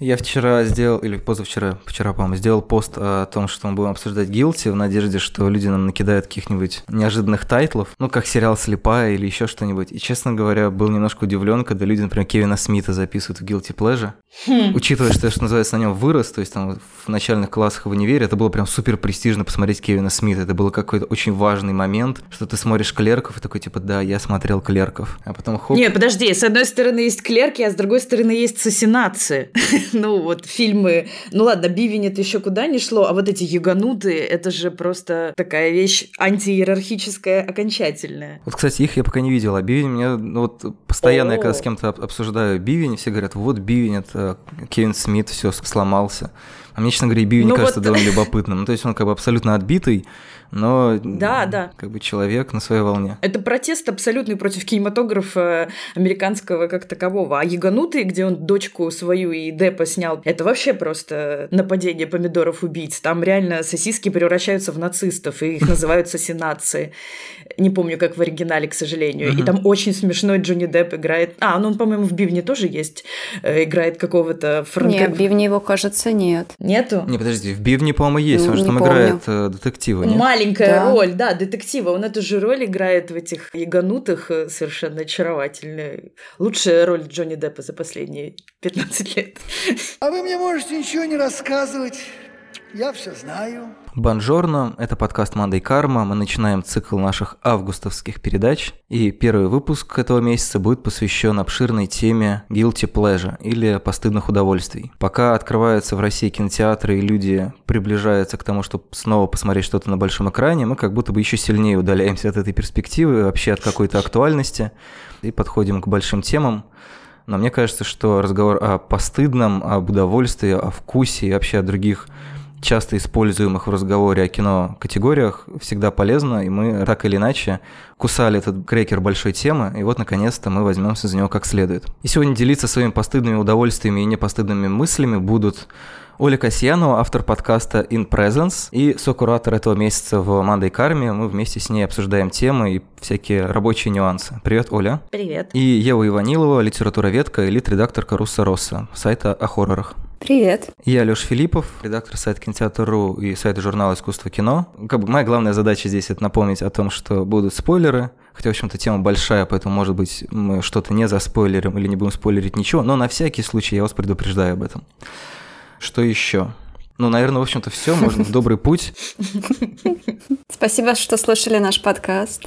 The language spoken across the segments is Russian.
Я вчера сделал, или позавчера, вчера, по-моему, сделал пост о том, что мы будем обсуждать Guilty в надежде, что люди нам накидают каких-нибудь неожиданных тайтлов, ну, как сериал «Слепая» или еще что-нибудь. И, честно говоря, был немножко удивлен, когда люди, например, Кевина Смита записывают в Guilty Pleasure. Хм. Учитывая, что я, что называется, на нем вырос, то есть там в начальных классах в универе, это было прям супер престижно посмотреть Кевина Смита. Это был какой-то очень важный момент, что ты смотришь «Клерков» и такой, типа, да, я смотрел «Клерков». А потом хоп. Нет, подожди, с одной стороны есть «Клерки», а с другой стороны есть «Сосинации». ну, вот фильмы... Ну ладно, Бивень это еще куда не шло, а вот эти югануты, это же просто такая вещь антииерархическая, окончательная. Вот, кстати, их я пока не видел, а Бивень мне... Ну, вот постоянно я когда с кем-то обсуждаю Бивень, все говорят, вот Бивень, это Кевин Смит, все сломался. А мне, честно говоря, Бивень ну, кажется вот... довольно любопытным. Ну, то есть он как бы абсолютно отбитый, но да, да. как бы человек на своей волне. Это протест абсолютный против кинематографа американского как такового. А Яганутый, где он дочку свою и Депа снял, это вообще просто нападение помидоров-убийц. Там реально сосиски превращаются в нацистов, и их называют сосинации. Не помню, как в оригинале, к сожалению. И там очень смешной Джонни Депп играет... А, ну он, по-моему, в Бивне тоже есть. Э, играет какого-то франко... Нет, в Бивне его, кажется, нет. Нету? Не, подожди, в Бивне, по-моему, есть. Он же там играет э, детектива, нет? Маленькая да. роль, да, детектива. Он эту же роль играет в этих яганутых э, совершенно очаровательная. Лучшая роль Джонни Деппа за последние 15 лет. А вы мне можете ничего не рассказывать. Я все знаю. Бонжорно, это подкаст Мандай Карма. Мы начинаем цикл наших августовских передач. И первый выпуск этого месяца будет посвящен обширной теме guilty pleasure или постыдных удовольствий. Пока открываются в России кинотеатры и люди приближаются к тому, чтобы снова посмотреть что-то на большом экране, мы как будто бы еще сильнее удаляемся от этой перспективы, вообще от какой-то актуальности и подходим к большим темам. Но мне кажется, что разговор о постыдном, об удовольствии, о вкусе и вообще о других часто используемых в разговоре о кино категориях всегда полезно, и мы так или иначе кусали этот крекер большой темы, и вот наконец-то мы возьмемся за него как следует. И сегодня делиться своими постыдными удовольствиями и непостыдными мыслями будут Оля Касьянова, автор подкаста In Presence и сокуратор этого месяца в Мандай Карме. Мы вместе с ней обсуждаем темы и всякие рабочие нюансы. Привет, Оля. Привет. И Ева Иванилова, литературоведка и лид-редакторка Русса Росса, сайта о хоррорах. Привет. Я Лёш Филиппов, редактор сайта Кинотеатр.ру и сайта журнала «Искусство кино». Как бы моя главная задача здесь – это напомнить о том, что будут спойлеры, хотя, в общем-то, тема большая, поэтому, может быть, мы что-то не заспойлерим или не будем спойлерить ничего, но на всякий случай я вас предупреждаю об этом. Что еще? Ну, наверное, в общем-то, все. Можно в добрый путь. Спасибо, что слушали наш подкаст.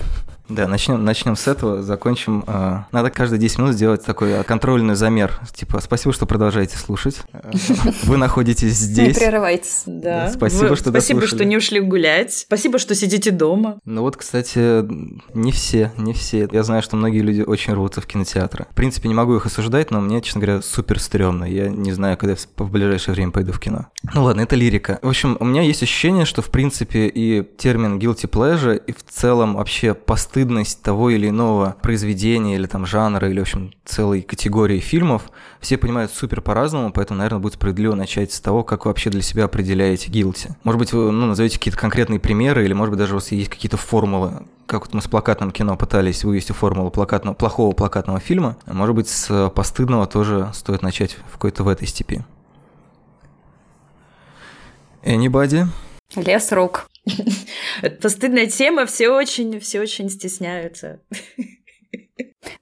Да, начнем, начнем с этого, закончим. А, надо каждые 10 минут сделать такой контрольный замер. Типа, спасибо, что продолжаете слушать. Вы находитесь здесь. Не прерывайтесь. Да. Спасибо, что Спасибо, что не ушли гулять. Спасибо, что сидите дома. Ну вот, кстати, не все, не все. Я знаю, что многие люди очень рвутся в кинотеатры. В принципе, не могу их осуждать, но мне, честно говоря, супер стрёмно. Я не знаю, когда в ближайшее время пойду в кино. Ну ладно, это лирика. В общем, у меня есть ощущение, что, в принципе, и термин guilty pleasure, и в целом вообще посты стыдность того или иного произведения или там жанра, или, в общем, целой категории фильмов, все понимают супер по-разному, поэтому, наверное, будет справедливо начать с того, как вы вообще для себя определяете гилти. Может быть, вы ну, назовете какие-то конкретные примеры, или, может быть, даже у вас есть какие-то формулы, как вот мы с плакатным кино пытались вывести формулу плакатного, плохого плакатного фильма, может быть, с постыдного тоже стоит начать в какой-то в этой степи. Anybody? Лес рук. Это стыдная тема, все очень, все очень стесняются.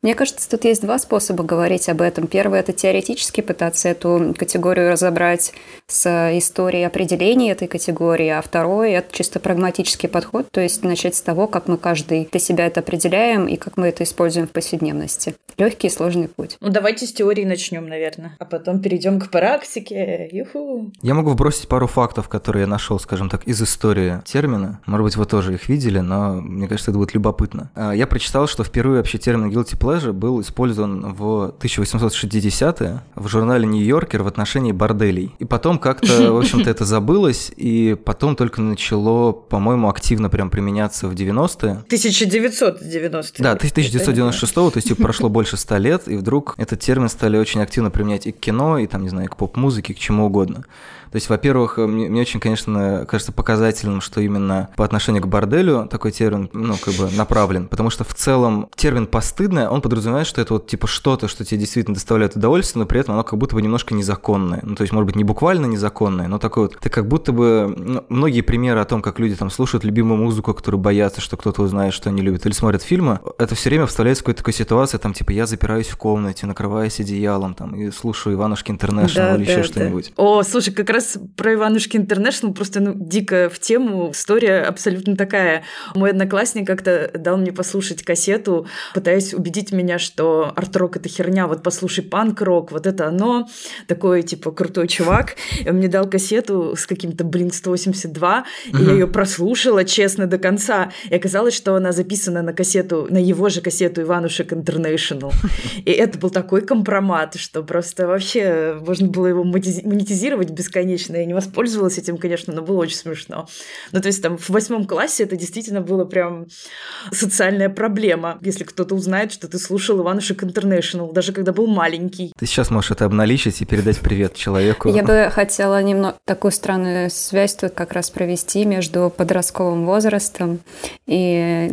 Мне кажется, тут есть два способа говорить об этом. Первый – это теоретически пытаться эту категорию разобрать с историей определения этой категории, а второй – это чисто прагматический подход, то есть начать с того, как мы каждый для себя это определяем и как мы это используем в повседневности. Легкий и сложный путь. Ну, давайте с теории начнем, наверное, а потом перейдем к практике. Юху. Я могу вбросить пару фактов, которые я нашел, скажем так, из истории термина. Может быть, вы тоже их видели, но мне кажется, это будет любопытно. А, я прочитал, что впервые вообще термин guilty pleasure был использован в 1860-е в журнале «Нью-Йоркер» в отношении борделей. И потом как-то, в общем-то, это забылось, и потом только начало, по-моему, активно прям применяться в 90-е. 1990 Да, 1996 то есть типа, прошло больше ста лет, и вдруг этот термин стали очень активно применять и к кино, и там, не знаю, к поп-музыке, к чему угодно. То есть, во-первых, мне, мне очень, конечно, кажется показательным, что именно по отношению к борделю такой термин, ну, как бы направлен, потому что в целом термин «постыдное», он подразумевает, что это вот типа что-то, что тебе действительно доставляет удовольствие, но при этом оно как будто бы немножко незаконное. Ну, то есть, может быть, не буквально незаконное, но такое вот, ты как будто бы, ну, многие примеры о том, как люди там слушают любимую музыку, которую боятся, что кто-то узнает, что они любят, или смотрят фильмы, это все время вставляется в какую-то такую ситуацию, там, типа, я запираюсь в комнате, накрываясь одеялом, там, и слушаю Иванушки Интернешнл или еще да. что-нибудь. О, слушай, как раз про Иванушки Интернешнл просто, ну, дико в тему. История абсолютно такая. Мой одноклассник как-то дал мне послушать кассету, пытаясь убедить меня, что арт-рок — это херня, вот послушай панк-рок, вот это оно. Такой, типа, крутой чувак. И он мне дал кассету с каким-то, блин, 182, и я ее прослушала, честно, до конца. И оказалось, что она записана на кассету, на его же кассету Иванушек Интернешнл. И это был такой компромат, что просто вообще можно было его монетизировать бесконечно. Я не воспользовалась этим, конечно, но было очень смешно. Ну, то есть там в восьмом классе это действительно было прям социальная проблема, если кто-то узнает, что ты слушал Иванушек Интернешнл, даже когда был маленький. Ты сейчас можешь это обналичить и передать привет человеку. Я бы хотела немного такую странную связь тут как раз провести между подростковым возрастом и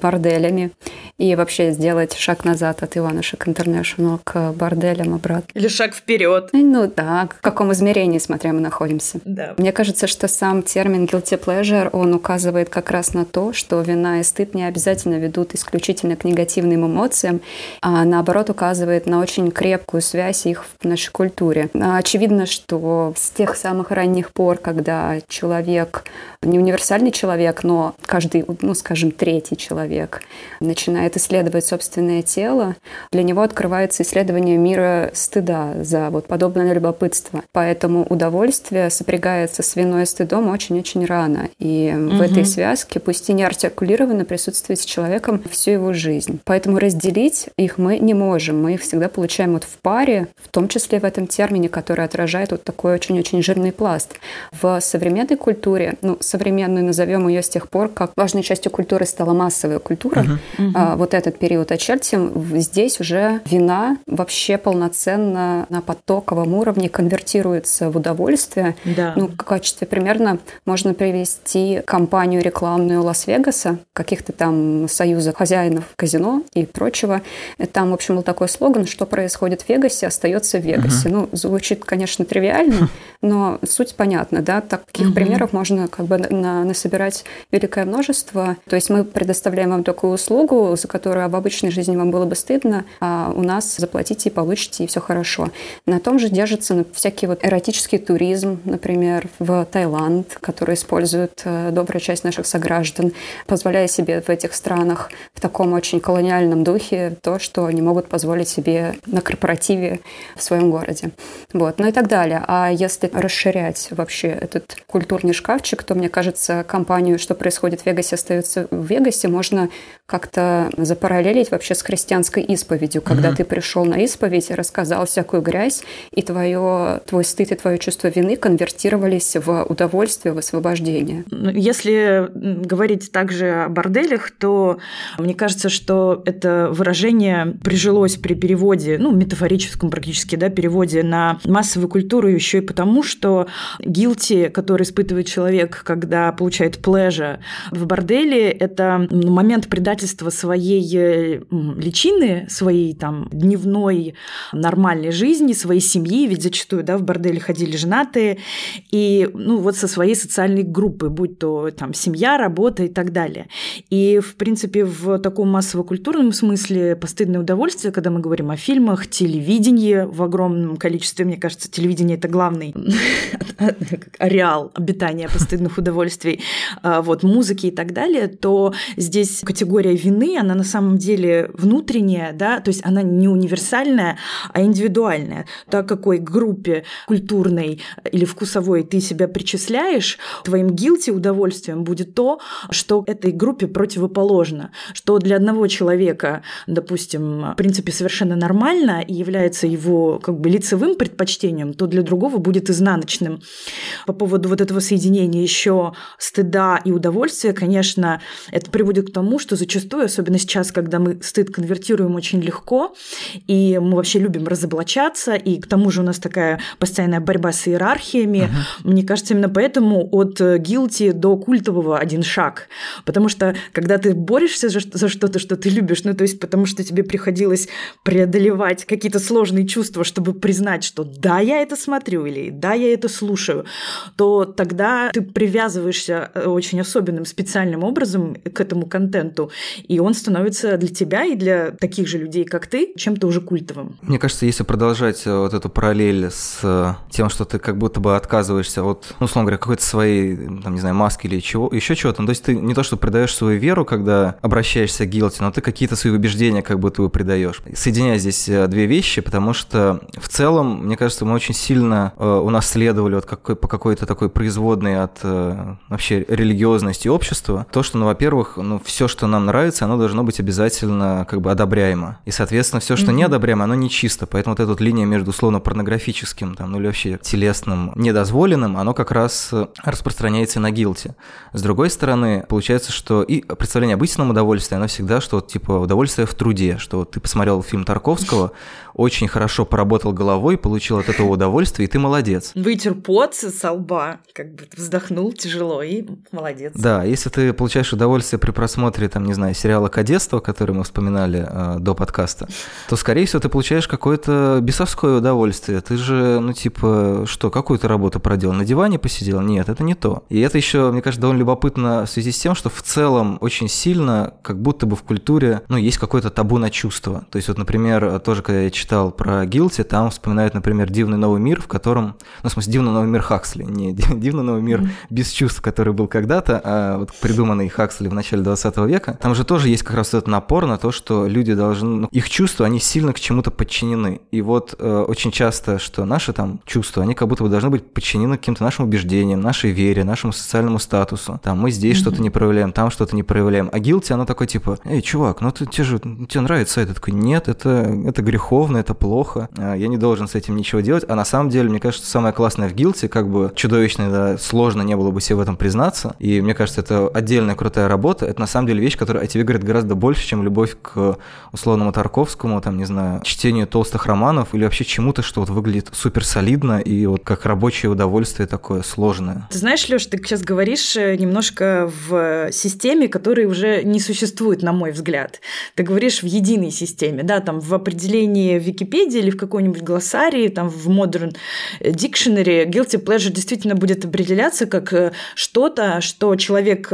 борделями. И вообще сделать шаг назад от Иванушек Интернешнл к борделям обратно. Или шаг вперед. Ну да, в каком измерении, смотря мы находимся. Да. Мне кажется, что сам термин guilty pleasure, он указывает как раз на то, что вина и стыд не обязательно ведут исключительно к негативным эмоциям, а наоборот указывает на очень крепкую связь их в нашей культуре. Очевидно, что с тех самых ранних пор, когда человек, не универсальный человек, но каждый, ну скажем, третий человек начинает исследовать собственное тело, для него открывается исследование мира стыда за вот подобное любопытство. Поэтому удовольствие сопрягается с виной и стыдом очень-очень рано. И угу. в этой связке, пусть и не артикулированно, присутствует с человеком всю его жизнь. Поэтому разделить их мы не можем. Мы их всегда получаем вот в паре, в том числе в этом термине, который отражает вот такой очень-очень жирный пласт. В современной культуре, ну, современную назовем ее с тех пор, как важной частью культуры стала массовая культура, uh-huh. а, вот этот период очертим, здесь уже вина вообще полноценно на потоковом уровне конвертируется в удовольствие. Да. Ну, в качестве примерно можно привести компанию рекламную Лас-Вегаса, каких-то там союзов хозяинов казино и прочего. Там, в общем, был такой слоган, что происходит в Вегасе, остается в Вегасе. Uh-huh. Ну, звучит, конечно, тривиально, но суть понятна, да, таких uh-huh. примеров можно как бы на, насобирать великое множество. То есть мы предоставляем вам такую услугу, за которую в обычной жизни вам было бы стыдно, а у нас заплатите и получите, и все хорошо. На том же держится ну, всякий вот эротический туризм, например, в Таиланд, который использует э, добрая часть наших сограждан, позволяя себе в этих странах в таком очень колониальном духе то, что они могут позволить себе на корпоративе в своем городе. Вот, ну и так далее. А если расширять вообще этот культурный шкафчик, то, мне кажется, компанию «Что происходит в Вегасе» остается в Вегасе, можно как-то запараллелить вообще с христианской исповедью, когда mm-hmm. ты пришел на исповедь, рассказал всякую грязь, и твое, твой стыд и твое чувство вины конвертировались в удовольствие, в освобождение. Ну, если говорить также о борделях, то мне кажется, что это выражение прижилось при переводе, ну, метафорическом практически, да, переводе на массовую культуру еще и потому, что guilty, который испытывает человек, когда получает плежа в борделе, это момент предательства своей э, личины, своей там дневной нормальной жизни, своей семьи, ведь зачастую, да, в борделе ходили женатые, и, ну, вот со своей социальной группы, будь то там семья, работа и так далее. И, в принципе, в таком массово-культурном смысле постыдное удовольствие, когда мы говорим о фильмах, телевидении в огромном количестве, мне кажется, телевидение – это главный ареал обитания постыдных удовольствий, а, вот, музыки и так далее, то здесь категория вины, она на самом деле внутренняя, да, то есть она не универсальная, а индивидуальная. Так какой группе культурной или вкусовой ты себя причисляешь, твоим гилти удовольствием будет то, что этой группе противоположно, что для одного человека, допустим, в принципе, совершенно нормально и является его как бы лицевым предпочтением, то для другого будет изнаночным. По поводу вот этого соединения еще стыда и удовольствия, конечно, это приводит к тому, что зачастую, особенно сейчас, когда мы стыд конвертируем очень легко, и мы вообще любим разоблачаться, и к тому же у нас такая постоянная борьба с иерархиями, uh-huh. мне кажется, именно поэтому от гилти до культового один шаг. Потому что когда ты борешься за, за что-то, что ты любишь, ну то есть потому что тебе приходилось преодолевать какие-то сложные чувства, чтобы признать, что да, я это смотрю или да, я это слушаю, то тогда ты привязываешься э, очень особенным, специальным образом к этому контенту, и он становится для тебя и для таких же людей, как ты, чем-то уже культовым. Мне кажется, если продолжать э, вот эту параллель с э, тем, что ты как будто бы отказываешься от, ну, условно говоря, какой-то своей, там, не знаю, маски или чего, еще чего-то, ну, то есть ты не то, что предаешь свою веру, когда обращаешься к гилти, но ты какие-то свои убеждения как будто бы предаешь. Соединяя здесь две вещи, потому что в целом, мне кажется, мы очень сильно э, унаследовали вот какой, по какой-то такой производной от вообще религиозности общества. То, что, ну, во-первых, ну, все, что нам нравится, оно должно быть обязательно как бы одобряемо. И, соответственно, все, что mm-hmm. не одобряемо, оно не чисто. Поэтому вот эта вот линия между условно порнографическим, там, ну или вообще телесным, недозволенным, оно как раз э, распространяется на гилте. С другой стороны, получается, что и представление об истинном удовольствии, оно всегда, что типа удовольствие в труде, что вот ты посмотрел фильм Тарковского, очень хорошо поработал головой, получил от этого удовольствие, и ты молодец. Вытер пот со лба, как бы вздохнул тяжело, и молодец. Да, если ты получаешь удовольствие при просмотре, там, не знаю, сериала «Кадетство», который мы вспоминали э, до подкаста, то, скорее всего, ты получаешь какое-то бесовское удовольствие. Ты же, ну, типа, что, какую то работу проделал? На диване посидел? Нет, это не то. И это еще, мне кажется, довольно любопытно в связи с тем, что в целом очень сильно, как будто бы в культуре, ну, есть какое-то табу на чувства. То есть, вот, например, тоже, когда я читал про Гилти, там вспоминают, например, «Дивный новый мир», в котором, ну, в смысле, «Дивный новый мир» Хаксли, не «Дивный новый мир» без чувств, который был когда-то, а вот придуманный Хаксли в начале 20 века. Там же тоже есть как раз этот напор на то, что люди должны, ну, их чувства, они сильно к чему-то подчинены. И вот э, очень часто, что наши там чувства, они как будто бы должны быть подчинены каким-то нашим убеждениям, нашей вере, нашему социальному статусу. Там мы здесь mm-hmm. что-то не проявляем, там что-то не проявляем. А Гилти, оно такой типа, эй, чувак, ну ты, тебе же, тебе нравится это? Такой, нет, это, это греховно, это плохо, а, я не должен с этим ничего делать. А на самом деле, мне кажется, самое классное в Гилте, как бы чудовищно, да, сложно не было бы себе в этом признаться. И мне кажется, это отдельная крутая работа. Это на самом деле вещь, которая о тебе говорит гораздо больше, чем любовь к условному Тарковскому, там, не знаю, чтению толстых романов или вообще чему-то, что вот выглядит супер солидно и вот как рабочее удовольствие такое сложное. Ты знаешь, Леш, ты сейчас говоришь э, немножко в системе, которая уже не существует, на мой взгляд. Ты говоришь в единой системе, да, там в определении Википедии или в какой-нибудь глоссарии, там в Modern Dictionary, guilty pleasure действительно будет определяться как э, что-то, что человек,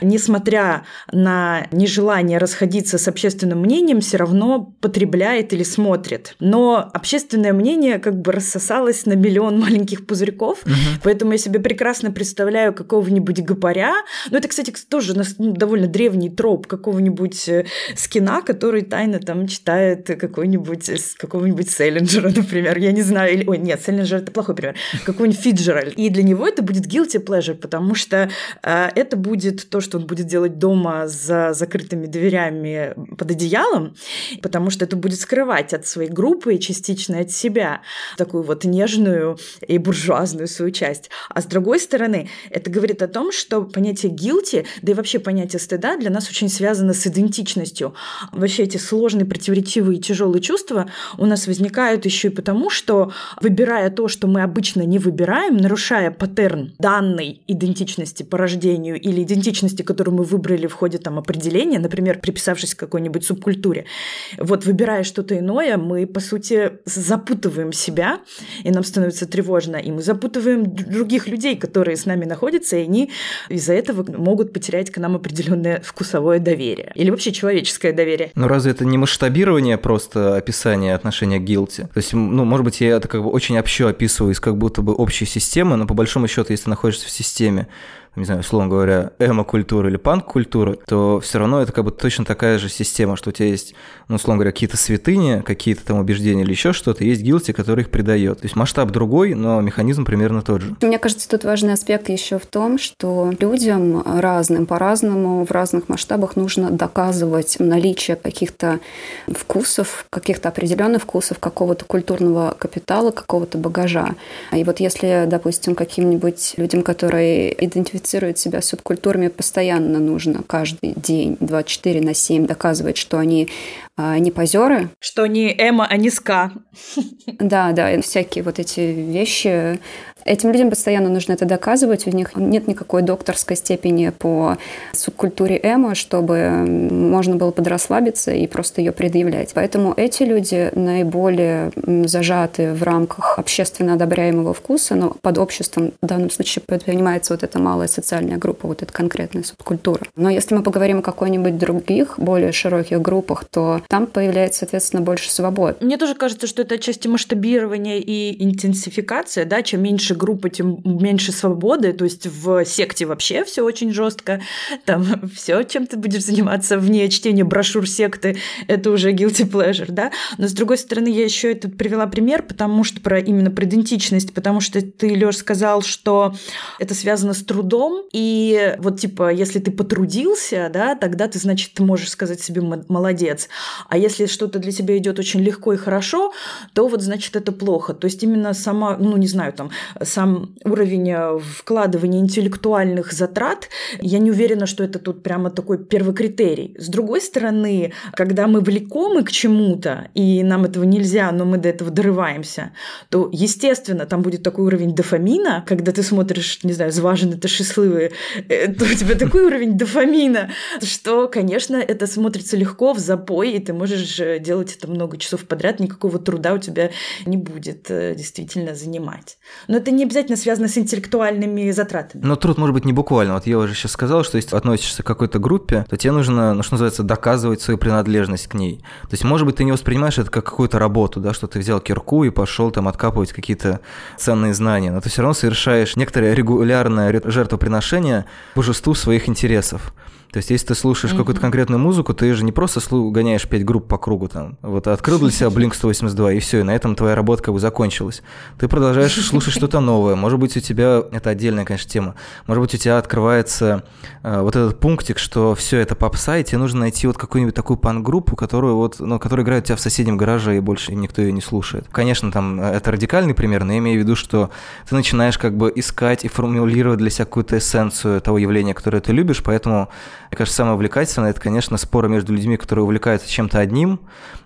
несмотря на нежелание расходиться с общественным мнением, все равно потребляет или смотрит. Но общественное мнение как бы рассосалось на миллион маленьких пузырьков, угу. поэтому я себе прекрасно представляю какого-нибудь гопаря. Ну, это, кстати, тоже довольно древний троп какого-нибудь э, скина, который тайно там читает какой-нибудь какого-нибудь Селлинджера, например, я не знаю, или, ой, нет, Селлинджер это плохой пример, какой-нибудь Фиджеральд. И для него это будет guilty pleasure, потому что э, это будет то, что он будет делать дома за закрытыми дверями под одеялом, потому что это будет скрывать от своей группы и частично от себя такую вот нежную и буржуазную свою часть. А с другой стороны, это говорит о том, что понятие guilty, да и вообще понятие стыда для нас очень связано с идентичностью. Вообще эти сложные, противоречивые и тяжелые чувства у нас возникают еще и потому, что выбирая то, что мы обычно не выбираем, нарушая паттерн данной идентичности по рождению или идентичности, которую мы выбрали в ходе там, определения, например, приписавшись к какой-нибудь субкультуре, вот выбирая что-то иное, мы, по сути, запутываем себя, и нам становится тревожно, и мы запутываем других людей, которые с нами находятся, и они из-за этого могут потерять к нам определенное вкусовое доверие или вообще человеческое доверие. Но разве это не масштабирование просто описания отношения к guilty. То есть, ну, может быть, я это как бы очень общо описываю из как будто бы общей системы, но по большому счету, если ты находишься в системе, системе не знаю, условно говоря, эмо-культура или панк-культура, то все равно это как бы точно такая же система, что у тебя есть, ну, условно говоря, какие-то святыни, какие-то там убеждения или еще что-то, есть гилти, который их придает. То есть масштаб другой, но механизм примерно тот же. Мне кажется, тут важный аспект еще в том, что людям разным, по-разному, в разных масштабах нужно доказывать наличие каких-то вкусов, каких-то определенных вкусов, какого-то культурного капитала, какого-то багажа. И вот если, допустим, каким-нибудь людям, которые идентифицируют идентифицируют себя субкультурами, постоянно нужно каждый день 24 на 7 доказывать, что они а, не позеры. Что не эмо, а не ска. Да, да, всякие вот эти вещи Этим людям постоянно нужно это доказывать. У них нет никакой докторской степени по субкультуре эмо, чтобы можно было подрасслабиться и просто ее предъявлять. Поэтому эти люди наиболее зажаты в рамках общественно одобряемого вкуса, но под обществом в данном случае понимается вот эта малая социальная группа, вот эта конкретная субкультура. Но если мы поговорим о какой-нибудь других, более широких группах, то там появляется, соответственно, больше свобод. Мне тоже кажется, что это отчасти масштабирование и интенсификация, да, чем меньше меньше группы, тем меньше свободы. То есть в секте вообще все очень жестко. Там все, чем ты будешь заниматься вне чтения брошюр секты, это уже guilty pleasure, да. Но с другой стороны, я еще это привела пример, потому что про именно про идентичность, потому что ты, Лёш, сказал, что это связано с трудом, и вот типа, если ты потрудился, да, тогда ты, значит, ты можешь сказать себе молодец. А если что-то для тебя идет очень легко и хорошо, то вот, значит, это плохо. То есть именно сама, ну, не знаю, там, сам уровень э, вкладывания интеллектуальных затрат, я не уверена, что это тут прямо такой первый критерий. С другой стороны, когда мы влекомы к чему-то, и нам этого нельзя, но мы до этого дорываемся, то, естественно, там будет такой уровень дофамина, когда ты смотришь, не знаю, зважены это счастливые, э, то у тебя такой уровень дофамина, что, конечно, это смотрится легко в запой, и ты можешь э, делать это много часов подряд, никакого труда у тебя не будет действительно занимать. Но это не обязательно связано с интеллектуальными затратами. Но труд может быть не буквально. Вот я уже сейчас сказал, что если относишься к какой-то группе, то тебе нужно, ну, что называется, доказывать свою принадлежность к ней. То есть, может быть, ты не воспринимаешь это как какую-то работу, да, что ты взял кирку и пошел там откапывать какие-то ценные знания, но ты все равно совершаешь некоторое регулярное жертвоприношение божеству своих интересов. То есть, если ты слушаешь mm-hmm. какую-то конкретную музыку, ты же не просто слу- гоняешь пять групп по кругу там. Вот открыл для себя Blink 182, и все, и на этом твоя работа как бы закончилась. Ты продолжаешь слушать что-то новое. Может быть, у тебя, это отдельная, конечно, тема, может быть, у тебя открывается э, вот этот пунктик, что все это попса, и тебе нужно найти вот какую-нибудь такую пан-группу, которую вот, ну, которая играет у тебя в соседнем гараже, и больше никто ее не слушает. Конечно, там э, это радикальный пример, но я имею в виду, что ты начинаешь как бы искать и формулировать для себя какую-то эссенцию того явления, которое ты любишь, поэтому мне кажется, самое увлекательное – это, конечно, споры между людьми, которые увлекаются чем-то одним,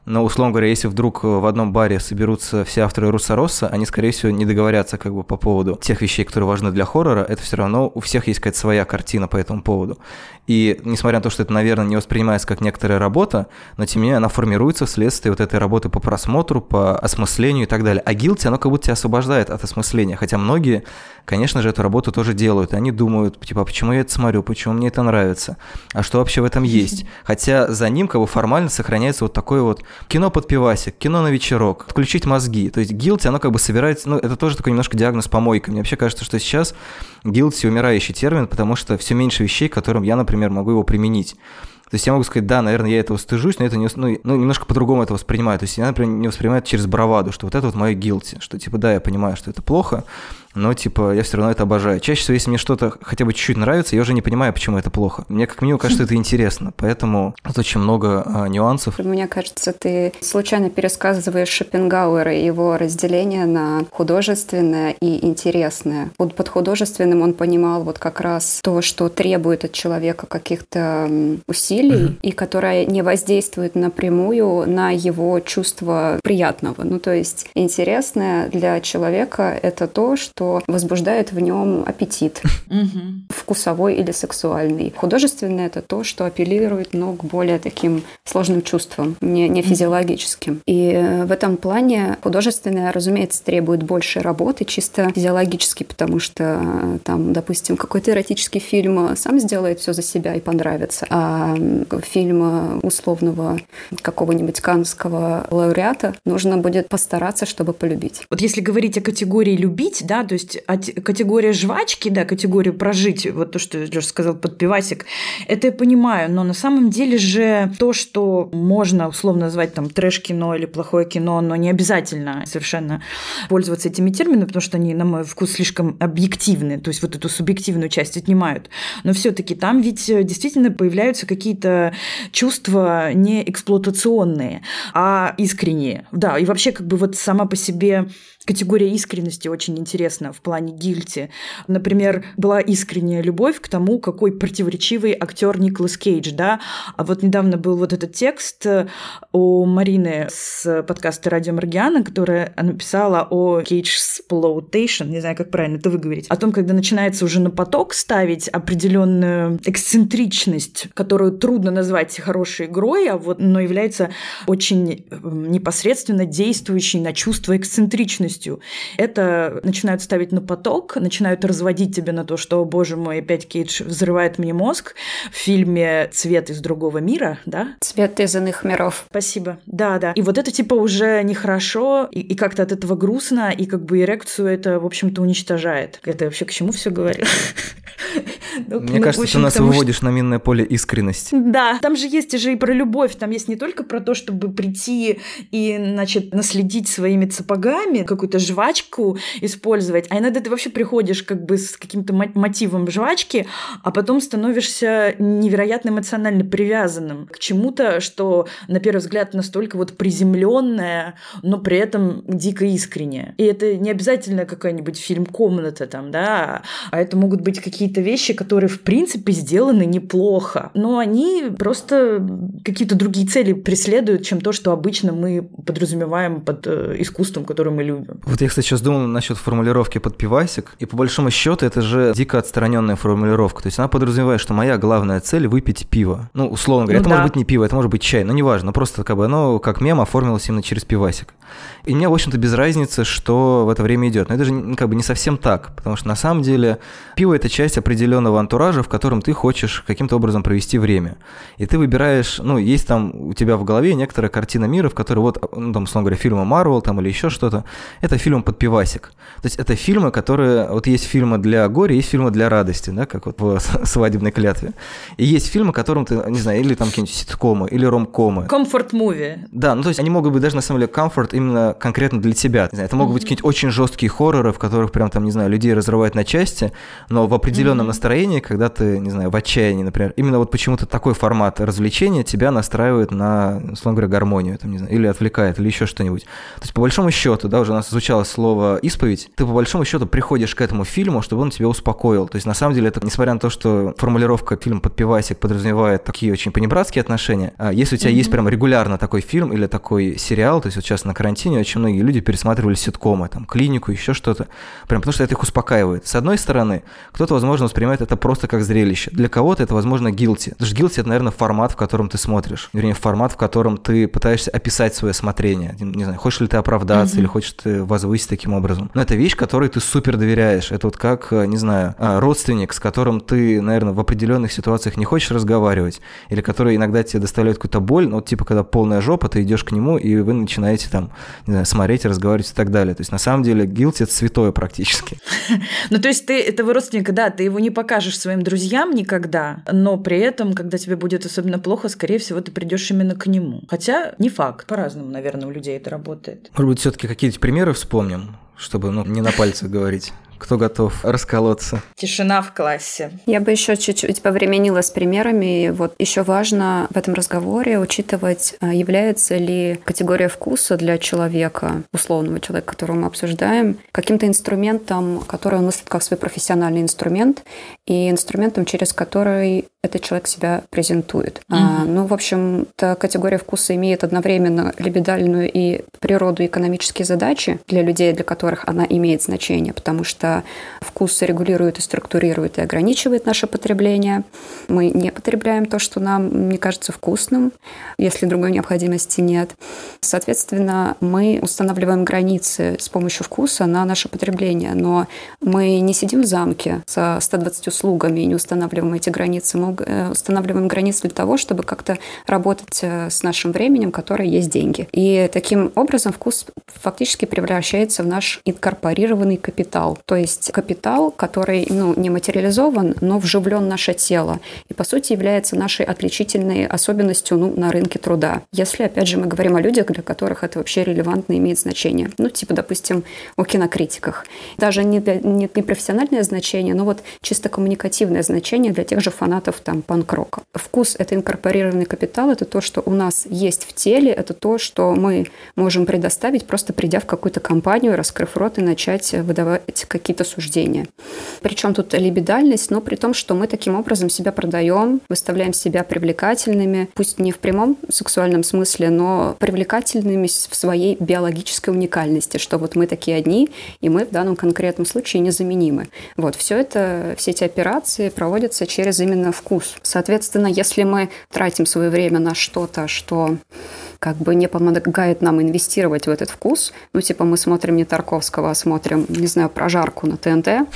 но, условно говоря, если вдруг в одном баре соберутся все авторы Руссороса, они, скорее всего, не договорятся как бы по поводу тех вещей, которые важны для хоррора. Это все равно у всех есть какая-то своя картина по этому поводу. И несмотря на то, что это, наверное, не воспринимается как некоторая работа, но тем не менее она формируется вследствие вот этой работы по просмотру, по осмыслению и так далее. А гилти, оно как будто тебя освобождает от осмысления. Хотя многие, конечно же, эту работу тоже делают. Они думают, типа, «А почему я это смотрю, почему мне это нравится, а что вообще в этом есть. Хотя за ним как бы формально сохраняется вот такой вот кино под пивасик, кино на вечерок, отключить мозги. То есть гилти, оно как бы собирается, ну, это тоже такой немножко диагноз помойка. Мне вообще кажется, что сейчас гилти умирающий термин, потому что все меньше вещей, к которым я, например, могу его применить. То есть я могу сказать, да, наверное, я этого стыжусь, но это не, ну, ну, немножко по-другому это воспринимаю. То есть я, например, не воспринимаю это через браваду, что вот это вот мое гилти, что типа, да, я понимаю, что это плохо, но, типа, я все равно это обожаю. Чаще всего, если мне что-то хотя бы чуть-чуть нравится, я уже не понимаю, почему это плохо. Мне, как минимум, кажется, это интересно, поэтому тут очень много а, нюансов. Мне кажется, ты случайно пересказываешь Шопенгауэра и его разделение на художественное и интересное. Вот под художественным он понимал вот как раз то, что требует от человека каких-то усилий mm-hmm. и которое не воздействует напрямую на его чувство приятного. Ну, то есть интересное для человека — это то, что что возбуждает в нем аппетит, вкусовой или сексуальный. Художественное это то, что апеллирует ну, к более таким сложным чувствам, не, не физиологическим. И э, в этом плане художественное, разумеется, требует больше работы, чисто физиологически, потому что э, там, допустим, какой-то эротический фильм сам сделает все за себя и понравится, а фильм условного какого-нибудь канского лауреата нужно будет постараться, чтобы полюбить. Вот если говорить о категории любить, да, то есть категория жвачки, да, категорию прожить, вот то, что Леша сказал под пивасик, это я понимаю, но на самом деле же то, что можно условно назвать там трэш-кино или плохое кино, но не обязательно совершенно пользоваться этими терминами, потому что они, на мой вкус, слишком объективны, то есть вот эту субъективную часть отнимают. Но все таки там ведь действительно появляются какие-то чувства не эксплуатационные, а искренние. Да, и вообще как бы вот сама по себе категория искренности очень интересная интересно в плане гильти. Например, была искренняя любовь к тому, какой противоречивый актер Николас Кейдж, да. А вот недавно был вот этот текст у Марины с подкаста «Радио Маргиана», которая написала о Кейдж Splotation, не знаю, как правильно это выговорить, о том, когда начинается уже на поток ставить определенную эксцентричность, которую трудно назвать хорошей игрой, а вот, но является очень непосредственно действующей на чувство эксцентричностью. Это начинают ставить на поток, начинают разводить тебя на то, что, боже мой, опять Кейдж взрывает мне мозг в фильме «Цвет из другого мира», да? «Цвет из иных миров». Спасибо. Да, да. И вот это типа уже нехорошо, и, и как-то от этого грустно, и как бы эрекцию это, в общем-то, уничтожает. Это вообще к чему все говорю? Ну, Мне кажется, ты нас выводишь на минное поле искренность. Да, там же есть же и про любовь, там есть не только про то, чтобы прийти и, значит, наследить своими сапогами, какую-то жвачку использовать, а иногда ты вообще приходишь как бы с каким-то мотивом жвачки, а потом становишься невероятно эмоционально привязанным к чему-то, что на первый взгляд настолько вот приземленное, но при этом дико искреннее. И это не обязательно какой-нибудь фильм «Комната» там, да, а это могут быть какие-то вещи, которые в принципе сделаны неплохо, но они просто какие-то другие цели преследуют, чем то, что обычно мы подразумеваем под э, искусством, которое мы любим. Вот я, кстати, сейчас думал насчет формулировки под пивасик, и по большому счету это же дико отстраненная формулировка. То есть она подразумевает, что моя главная цель выпить пиво. Ну, условно говоря, ну, это да. может быть не пиво, это может быть чай, но неважно, просто как бы оно как мем оформилось именно через пивасик. И мне, в общем-то, без разницы, что в это время идет. Но это же как бы не совсем так, потому что на самом деле пиво это часть определенного антуража, в котором ты хочешь каким-то образом провести время. И ты выбираешь, ну, есть там у тебя в голове некоторая картина мира, в которой вот, ну, там, условно говоря, фильмы Марвел там или еще что-то. Это фильм под пивасик. То есть это фильмы, которые, вот есть фильмы для горя, есть фильмы для радости, да, как вот в свадебной клятве. И есть фильмы, которым ты, не знаю, или там какие-нибудь ситкомы, или ромкомы. Комфорт-муви. Да, ну то есть они могут быть даже на самом деле комфорт именно конкретно для тебя. Не знаю, это могут быть какие-нибудь очень жесткие хорроры, в которых прям там, не знаю, людей разрывают на части, но в определенном mm-hmm. настроении, когда ты, не знаю, в отчаянии, например, именно вот почему-то такой формат развлечения тебя настраивает на, условно говоря, гармонию, там, не знаю, или отвлекает, или еще что-нибудь. То есть, по большому счету, да, уже у нас звучало слово «исповедь», ты по большому счету приходишь к этому фильму, чтобы он тебя успокоил. То есть, на самом деле, это, несмотря на то, что формулировка фильм под пивасик подразумевает такие очень понебратские отношения, а если у тебя mm-hmm. есть прям регулярно такой фильм или такой сериал, то есть вот сейчас на карантине очень многие люди пересматривали ситкомы, там, клинику, еще что-то, прям потому что это их успокаивает. С одной стороны, кто-то, возможно, воспринимает это просто как зрелище. Для кого-то это, возможно, guilty. Потому что guilty – это, наверное, формат, в котором ты смотришь. Вернее, формат, в котором ты пытаешься описать свое смотрение. Не знаю, хочешь ли ты оправдаться mm-hmm. или хочешь ты возвысить таким образом. Но это вещь, которой ты супер доверяешь. Это вот как, не знаю, а, родственник, с которым ты, наверное, в определенных ситуациях не хочешь разговаривать, или который иногда тебе доставляет какую-то боль, ну, вот типа, когда полная жопа, ты идешь к нему, и вы начинаете там, не знаю, смотреть, разговаривать и так далее. То есть, на самом деле, guilty – это святое практически. Ну, то есть, ты этого родственника, да, ты его не покажешь своим друзьям никогда, но при этом, когда тебе будет особенно плохо, скорее всего, ты придешь именно к нему. Хотя не факт. По-разному, наверное, у людей это работает. Может быть, все-таки какие-то примеры вспомним, чтобы ну, не на пальцах говорить. Кто готов расколоться? Тишина в классе. Я бы еще чуть-чуть повременила с примерами. Вот еще важно в этом разговоре учитывать, а, является ли категория вкуса для человека, условного человека, которого мы обсуждаем, каким-то инструментом, который он мыслит как свой профессиональный инструмент, и инструментом, через который этот человек себя презентует. Mm-hmm. А, ну, в общем, эта категория вкуса имеет одновременно либидальную и природу экономические задачи для людей, для которых она имеет значение, потому что вкус регулирует и структурирует и ограничивает наше потребление. Мы не потребляем то, что нам не кажется вкусным, если другой необходимости нет. Соответственно, мы устанавливаем границы с помощью вкуса на наше потребление, но мы не сидим в замке со 120 слугами и не устанавливаем эти границы. Мы Э, устанавливаем границы для того, чтобы как-то работать э, с нашим временем, которое есть деньги. И таким образом вкус фактически превращается в наш инкорпорированный капитал. То есть капитал, который ну, не материализован, но вживлен в наше тело. И, по сути, является нашей отличительной особенностью ну, на рынке труда. Если, опять же, мы говорим о людях, для которых это вообще релевантно имеет значение. Ну, типа, допустим, о кинокритиках. Даже не, для, не, не профессиональное значение, но вот чисто коммуникативное значение для тех же фанатов хитов там панк-рока. Вкус – это инкорпорированный капитал, это то, что у нас есть в теле, это то, что мы можем предоставить, просто придя в какую-то компанию, раскрыв рот и начать выдавать какие-то суждения. Причем тут либидальность, но при том, что мы таким образом себя продаем, выставляем себя привлекательными, пусть не в прямом сексуальном смысле, но привлекательными в своей биологической уникальности, что вот мы такие одни, и мы в данном конкретном случае незаменимы. Вот, все это, все эти операции проводятся через именно вкус. Соответственно, если мы тратим свое время на что-то, что как бы не помогает нам инвестировать в этот вкус, ну, типа мы смотрим не Тарковского, а смотрим, не знаю, прожарку на ТНТ,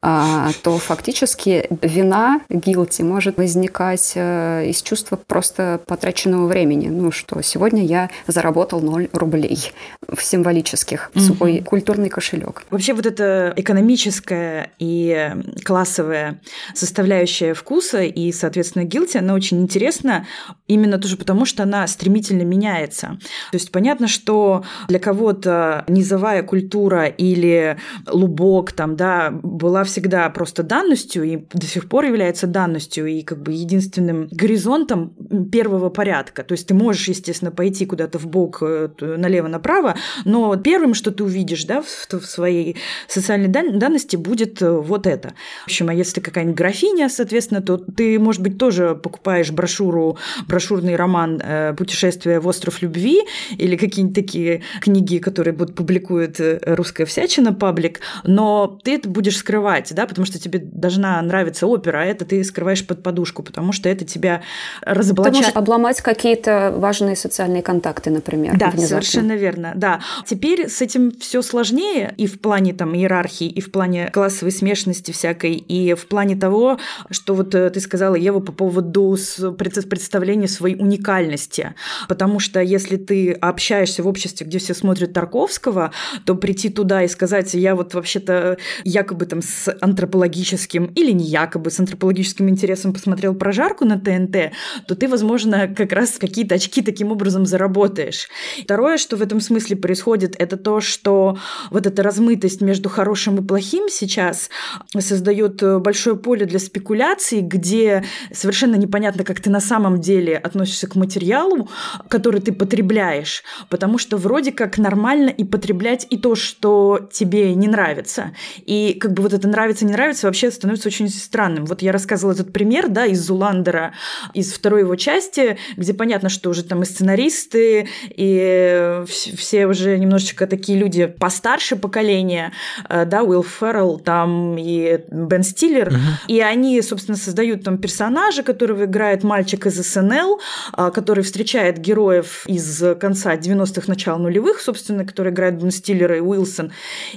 то фактически вина, guilty, может возникать э, из чувства просто потраченного времени. Ну что, сегодня я заработал 0 рублей в символических, в свой культурный кошелек. Вообще вот эта экономическая и классовая составляющая вкуса и, соответственно, guilty, она очень интересна именно тоже потому, что она стремительно меняется. То есть понятно, что для кого-то низовая культура или лубок там, да, была всегда просто данностью и до сих пор является данностью и как бы единственным горизонтом первого порядка. То есть ты можешь, естественно, пойти куда-то в бок э, налево-направо, но первым, что ты увидишь да, в, в своей социальной данности, будет э, вот это. В общем, а если какая-нибудь графиня, соответственно, то ты, может быть, тоже покупаешь брошюру, брошюрный роман э, «Путешествие в остров любви» или какие-нибудь такие книги, которые будут публикует русская всячина паблик, но ты это будешь скрывать скрывать, да, потому что тебе должна нравиться опера, а это ты скрываешь под подушку, потому что это тебя разоблачает. Ты можешь обломать какие-то важные социальные контакты, например. Да, внезапно. совершенно верно, да. Теперь с этим все сложнее и в плане там иерархии, и в плане классовой смешанности всякой, и в плане того, что вот э, ты сказала, Ева, по поводу представления своей уникальности. Потому что если ты общаешься в обществе, где все смотрят Тарковского, то прийти туда и сказать, я вот вообще-то якобы там с антропологическим или не якобы с антропологическим интересом посмотрел прожарку на ТНТ, то ты, возможно, как раз какие-то очки таким образом заработаешь. Второе, что в этом смысле происходит, это то, что вот эта размытость между хорошим и плохим сейчас создает большое поле для спекуляций, где совершенно непонятно, как ты на самом деле относишься к материалу, который ты потребляешь, потому что вроде как нормально и потреблять и то, что тебе не нравится. И как бы вот это нравится, не нравится, вообще становится очень странным. Вот я рассказывала этот пример, да, из Зуландера, из второй его части, где понятно, что уже там и сценаристы, и все уже немножечко такие люди постарше поколения, э, да, Уилл Феррелл, там и Бен Стиллер, uh-huh. и они, собственно, создают там персонажа, которого играет мальчик из СНЛ, э, который встречает героев из конца 90-х, начала нулевых, собственно, который играет Бен Стиллер и Уилсон,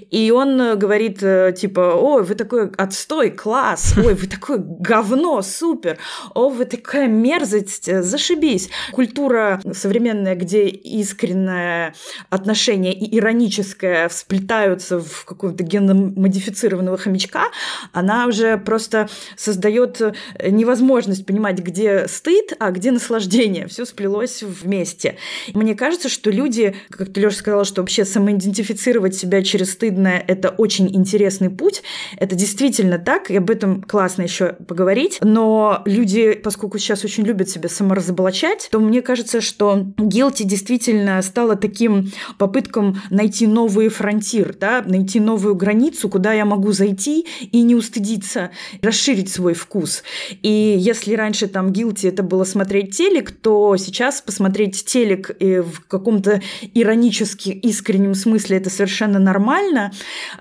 и он говорит, э, типа, о, вы такой отстой, класс, ой, вы такое говно, супер, о, вы такая мерзость, э, зашибись. Культура современная, где искреннее отношение и ироническое всплетаются в какого-то генно-модифицированного хомячка, она уже просто создает э, невозможность понимать, где стыд, а где наслаждение. Все сплелось вместе. Мне кажется, что люди, как ты, Леша, сказала, что вообще самоидентифицировать себя через стыдное – это очень интересный путь, это действительно так, и об этом классно еще поговорить. Но люди, поскольку сейчас очень любят себя саморазоблачать, то мне кажется, что Guilty действительно стала таким попытком найти новый фронтир, да, найти новую границу, куда я могу зайти и не устыдиться, расширить свой вкус. И если раньше там Guilty это было смотреть телек, то сейчас посмотреть телек в каком-то иронически искреннем смысле это совершенно нормально.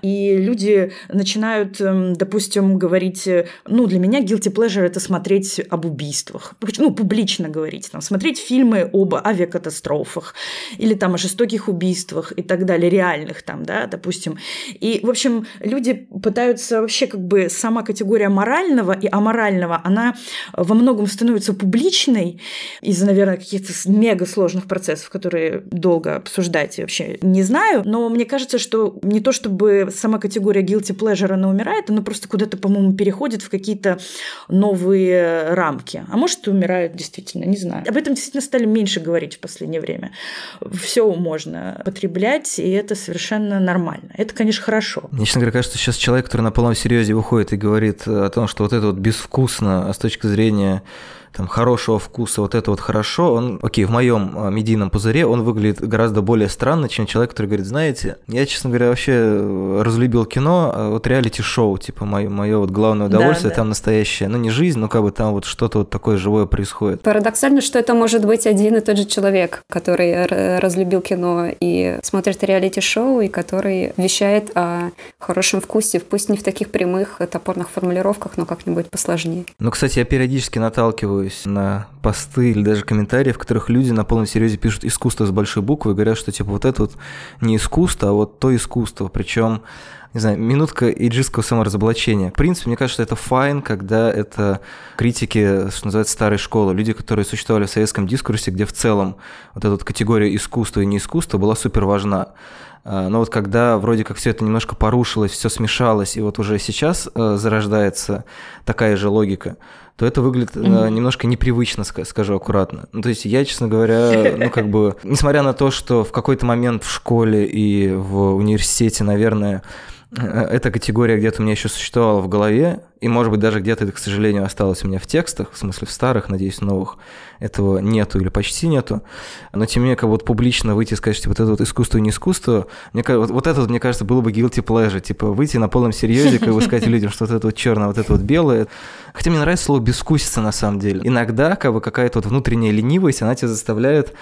И люди начинают начинают, эм, допустим, говорить, э, ну, для меня guilty pleasure – это смотреть об убийствах, ну, публично говорить, там, смотреть фильмы об авиакатастрофах или там о жестоких убийствах и так далее, реальных там, да, допустим. И, в общем, люди пытаются вообще как бы сама категория морального и аморального, она во многом становится публичной из-за, наверное, каких-то мега сложных процессов, которые долго обсуждать и вообще не знаю, но мне кажется, что не то чтобы сама категория guilty pleasure, она умирает, оно просто куда-то, по-моему, переходит в какие-то новые рамки. А может, и умирает действительно, не знаю. Об этом действительно стали меньше говорить в последнее время. Все можно потреблять, и это совершенно нормально. Это, конечно, хорошо. Мне, честно говоря, кажется, сейчас человек, который на полном серьезе выходит и говорит о том, что вот это вот безвкусно, а с точки зрения там, хорошего вкуса, вот это вот хорошо, он, окей, в моем а, медийном пузыре он выглядит гораздо более странно, чем человек, который говорит, знаете, я, честно говоря, вообще э, разлюбил кино, а вот реалити-шоу, типа, мое, мое вот главное удовольствие, да, да. там настоящее, ну, не жизнь, но как бы там вот что-то вот такое живое происходит. Парадоксально, что это может быть один и тот же человек, который разлюбил кино и смотрит реалити-шоу, и который вещает о хорошем вкусе, пусть не в таких прямых топорных формулировках, но как-нибудь посложнее. Ну, кстати, я периодически наталкиваюсь наталкиваюсь на посты или даже комментарии, в которых люди на полном серьезе пишут искусство с большой буквы говорят, что типа вот это вот не искусство, а вот то искусство. Причем не знаю, минутка иджистского саморазоблачения. В принципе, мне кажется, это файн, когда это критики, что называется, старой школы, люди, которые существовали в советском дискурсе, где в целом вот эта вот категория искусства и не искусства была супер важна. А, но вот когда вроде как все это немножко порушилось, все смешалось, и вот уже сейчас э, зарождается такая же логика, то это выглядит mm-hmm. немножко непривычно, скажу аккуратно. Ну, то есть я, честно говоря, ну, как бы, несмотря на то, что в какой-то момент в школе и в университете, наверное, эта категория где-то у меня еще существовала в голове, и, может быть, даже где-то это, к сожалению, осталось у меня в текстах, в смысле в старых, надеюсь, новых, этого нету или почти нету. Но тем не менее, как вот публично выйти и сказать, что вот это вот искусство и не искусство, мне, вот, вот это, мне кажется, было бы guilty pleasure, типа выйти на полном серьезе, как бы сказать людям, что вот это вот черное, вот это вот белое. Хотя мне нравится слово «безвкусица» на самом деле. Иногда как бы какая-то вот внутренняя ленивость, она тебя заставляет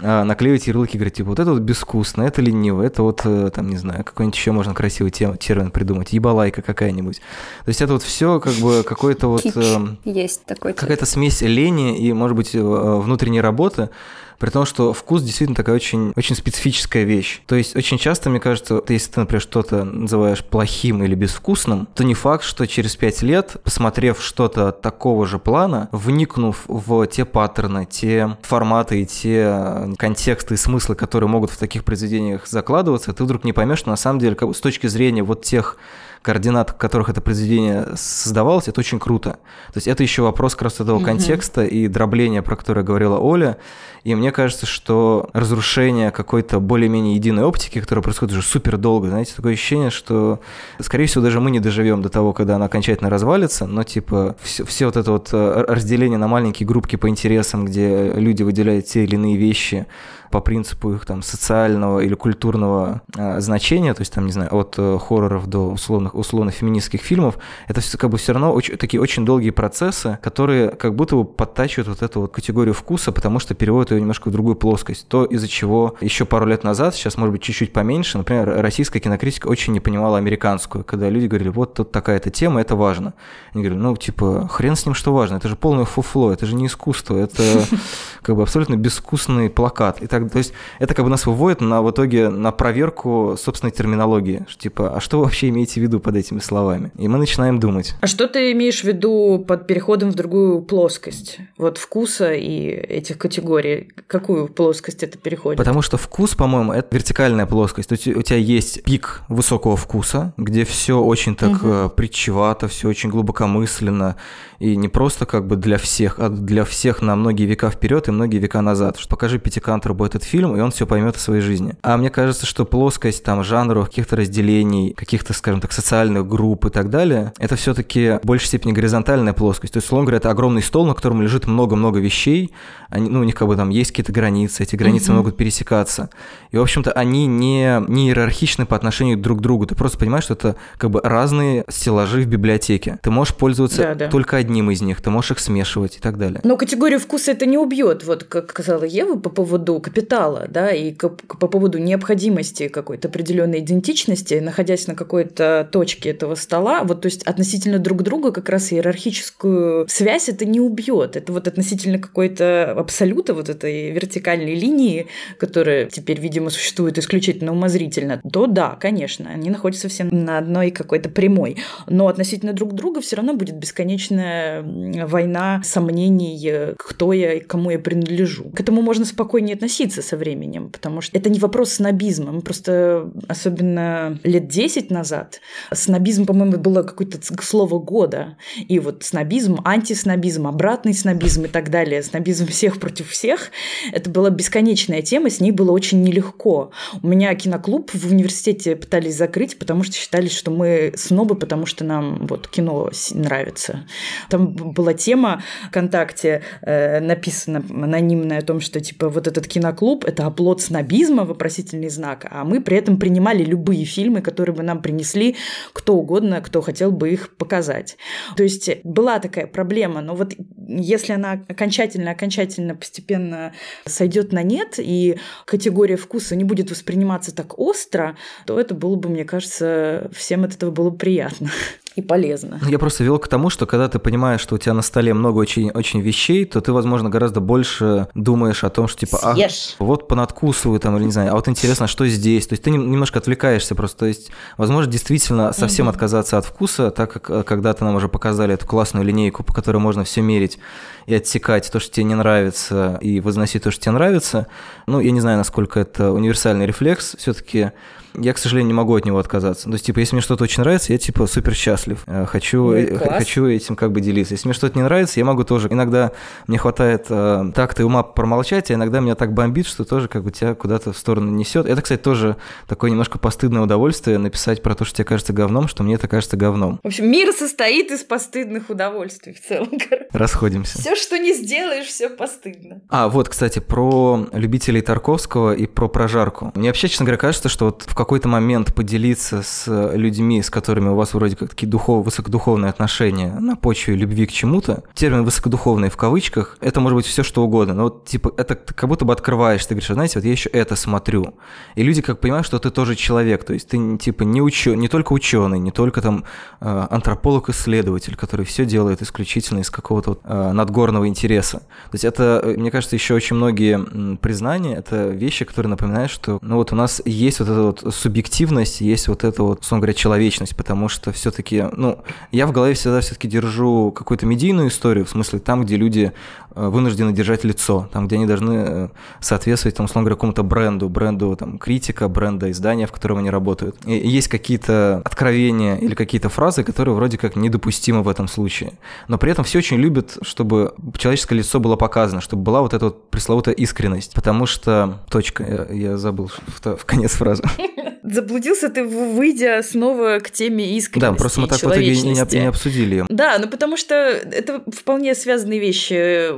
а, наклеивать ярлыки, говорить, типа, вот это вот безвкусно, это лениво, это вот, э, там, не знаю, какой-нибудь еще можно красивый термин придумать, ебалайка какая-нибудь. То есть это вот все как бы какой-то вот... Э, есть такой Какая-то смесь лени и, может быть, э, внутренней работы, при том, что вкус действительно такая очень, очень специфическая вещь. То есть очень часто, мне кажется, если ты, например, что-то называешь плохим или безвкусным, то не факт, что через пять лет, посмотрев что-то такого же плана, вникнув в те паттерны, те форматы и те контексты и смыслы, которые могут в таких произведениях закладываться, ты вдруг не поймешь, что на самом деле как, с точки зрения вот тех координат, в которых это произведение создавалось, это очень круто. То есть это еще вопрос как раз этого mm-hmm. контекста и дробления, про которое говорила Оля. И мне кажется, что разрушение какой-то более-менее единой оптики, которая происходит уже супер долго, знаете, такое ощущение, что, скорее всего, даже мы не доживем до того, когда она окончательно развалится, но типа все, все вот это вот э, разделение на маленькие группки по интересам, где люди выделяют те или иные вещи, по принципу их там социального или культурного э, значения, то есть там, не знаю, от э, хорроров до условных, условно-феминистских фильмов, это все как бы все равно очень, такие очень долгие процессы, которые как будто бы подтачивают вот эту вот категорию вкуса, потому что переводят ее немножко в другую плоскость. То, из-за чего еще пару лет назад, сейчас, может быть, чуть-чуть поменьше, например, российская кинокритика очень не понимала американскую, когда люди говорили, вот тут такая-то тема, это важно. Они говорили, ну, типа, хрен с ним, что важно, это же полное фуфло, это же не искусство, это как бы абсолютно безвкусный плакат и так, то есть это как бы нас выводит на, в итоге на проверку собственной терминологии. Типа, а что вы вообще имеете в виду под этими словами? И мы начинаем думать. А что ты имеешь в виду под переходом в другую плоскость? Вот вкуса и этих категорий. Какую плоскость это переходит? Потому что вкус, по-моему, это вертикальная плоскость. То есть у тебя есть пик высокого вкуса, где все очень так угу. притчевато, все очень глубокомысленно, и не просто как бы для всех, а для всех на многие века вперед и многие века назад. Что покажи Пятикантру этот фильм, и он все поймет о своей жизни. А мне кажется, что плоскость там жанров, каких-то разделений, каких-то, скажем так, социальных групп и так далее, это все-таки в большей степени горизонтальная плоскость. То есть, условно говоря, это огромный стол, на котором лежит много-много вещей, они, ну, у них как бы там есть какие-то границы, эти границы mm-hmm. могут пересекаться. И, в общем-то, они не, не иерархичны по отношению друг к другу. Ты просто понимаешь, что это как бы разные стеллажи в библиотеке. Ты можешь пользоваться да, да. только одним из них, ты можешь их смешивать и так далее. Но категорию вкуса это не убьет. Вот как сказала Ева по поводу капитала, да, и по поводу необходимости какой-то определенной идентичности, находясь на какой-то точке этого стола, вот то есть относительно друг друга как раз иерархическую связь это не убьет. Это вот относительно какой-то абсолюта, вот этой вертикальной линии, которая теперь, видимо, существует исключительно умозрительно, то да, конечно, они находятся все на одной какой-то прямой. Но относительно друг друга все равно будет бесконечная война сомнений, кто я и кому я принадлежу. К этому можно спокойнее относиться со временем, потому что это не вопрос снобизма. Мы просто, особенно лет 10 назад, снобизм, по-моему, было какое-то слово года. И вот снобизм, антиснобизм, обратный снобизм и так далее. Снобизм всех против всех. Это была бесконечная тема, с ней было очень нелегко. У меня киноклуб в университете пытались закрыть, потому что считали, что мы снобы, потому что нам вот кино нравится. Там была тема ВКонтакте, э, написана анонимная о том, что типа вот этот киноклуб – это оплот снобизма, вопросительный знак, а мы при этом принимали любые фильмы, которые бы нам принесли кто угодно, кто хотел бы их показать. То есть была такая проблема, но вот если она окончательно-окончательно постепенно сойдет на нет, и категория вкуса не будет восприниматься так остро, то это было бы, мне кажется, всем от этого было приятно и полезно. Я просто вел к тому, что когда ты понимаешь, что у тебя на столе много очень, очень вещей, то ты, возможно, гораздо больше думаешь о том, что типа, а, вот понадкусываю там, или не знаю, а вот интересно, что здесь? То есть ты немножко отвлекаешься просто. То есть, возможно, действительно совсем угу. отказаться от вкуса, так как э, когда-то нам уже показали эту классную линейку, по которой можно все мерить и отсекать то, что тебе не нравится, и возносить то, что тебе нравится. Ну, я не знаю, насколько это универсальный рефлекс. Все-таки я, к сожалению, не могу от него отказаться. То есть, типа, если мне что-то очень нравится, я, типа, супер счастлив. Э, хочу, ну, э, хочу этим как бы делиться. Если мне что-то не нравится, я могу тоже. Иногда мне хватает э, так-то ума промолчать, а иногда меня так бомбит, что тоже как бы тебя куда-то в сторону несет. Это, кстати, тоже такое немножко постыдное удовольствие написать про то, что тебе кажется говном, что мне это кажется говном. В общем, мир состоит из постыдных удовольствий в целом. Расходимся. Все, что не сделаешь, все постыдно. А, вот, кстати, про любителей Тарковского и про прожарку. Мне вообще, честно говоря, кажется, что вот в какой-то момент поделиться с людьми, с которыми у вас вроде как такие духов, высокодуховные отношения на почве любви к чему-то, термин высокодуховный в кавычках, это может быть все что угодно, но вот типа это как будто бы открываешь, ты говоришь, знаете, вот я еще это смотрю. И люди как понимают, что ты тоже человек, то есть ты типа не, учё, не только ученый, не только там э, антрополог-исследователь, который все делает исключительно из какого-то вот, э, надгорного интереса. То есть это, э, мне кажется, еще очень многие признания, это вещи, которые напоминают, что ну вот у нас есть вот эта вот субъективность, есть вот эта вот, условно говоря, человечность, потому что все-таки, ну, я в голове всегда все-таки держу какую-то медийную историю, в смысле там, где люди вынуждены держать лицо, там, где они должны э, соответствовать, там, условно говоря, какому-то бренду, бренду там, критика, бренда, издания, в котором они работают. И есть какие-то откровения или какие-то фразы, которые вроде как недопустимы в этом случае. Но при этом все очень любят, чтобы человеческое лицо было показано, чтобы была вот эта вот пресловутая искренность. Потому что... Точка, я, я забыл в, в конец фразы. Заблудился ты, выйдя снова к теме искренности Да, просто мы так вот и не, не обсудили. Да, ну потому что это вполне связанные вещи.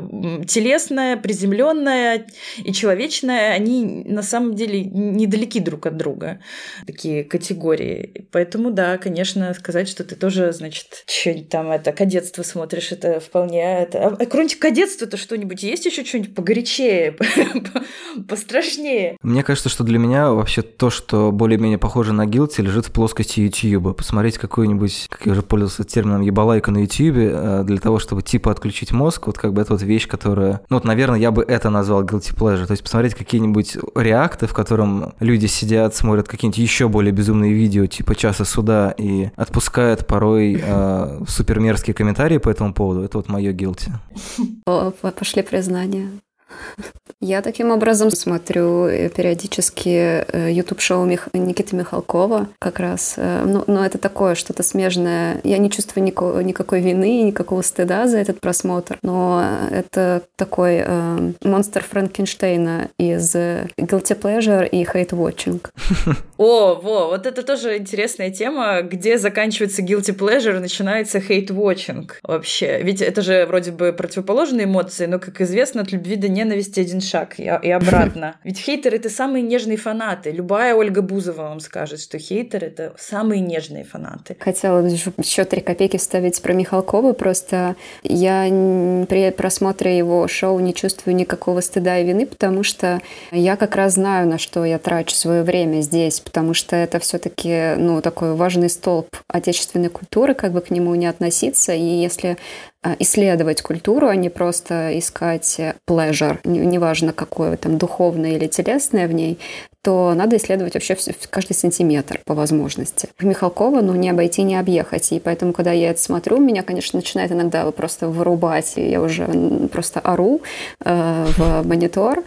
Телесная, приземленная и человечная, они на самом деле недалеки друг от друга, такие категории. Поэтому, да, конечно, сказать, что ты тоже, значит, что-нибудь там это кадетство смотришь, это вполне... Это... А кроме кадетства-то что-нибудь есть еще что-нибудь погорячее, пострашнее? Мне кажется, что для меня вообще то, что более-менее похоже на гилти, лежит в плоскости YouTube. Посмотреть какую-нибудь, как я уже пользовался термином, ебалайка на YouTube э, для того, чтобы типа отключить мозг, вот как бы это вот вещь, которая... Ну вот, наверное, я бы это назвал guilty pleasure. То есть посмотреть какие-нибудь реакты, в котором люди сидят, смотрят какие-нибудь еще более безумные видео, типа часа суда, и отпускают порой э, супермерзкие комментарии по этому поводу. Это вот мое guilty. Пошли признания. Я таким образом смотрю э, периодически YouTube-шоу э, Никиты Михалкова как раз. Э, ну, но это такое что-то смежное. Я не чувствую никакой, никакой вины, никакого стыда за этот просмотр. Но это такой э, монстр Франкенштейна из Guilty Pleasure и Hate Watching. О, во, вот это тоже интересная тема, где заканчивается Guilty Pleasure, начинается Hate Watching вообще. Ведь это же вроде бы противоположные эмоции, но, как известно, от любви до ненависти один шаг и, и обратно. Ведь хейтеры — это самые нежные фанаты. Любая Ольга Бузова вам скажет, что хейтеры — это самые нежные фанаты. Хотела еще три копейки вставить про Михалкова. Просто я при просмотре его шоу не чувствую никакого стыда и вины, потому что я как раз знаю, на что я трачу свое время здесь, потому что это все-таки ну, такой важный столб отечественной культуры, как бы к нему не относиться. И если а, исследовать культуру, а не просто искать pleasure, неважно какое там духовное или телесное в ней, то надо исследовать вообще каждый сантиметр по возможности. Михалкова, ну, не обойти, не объехать. И поэтому, когда я это смотрю, меня, конечно, начинает иногда просто вырубать, и я уже просто ору э, в монитор,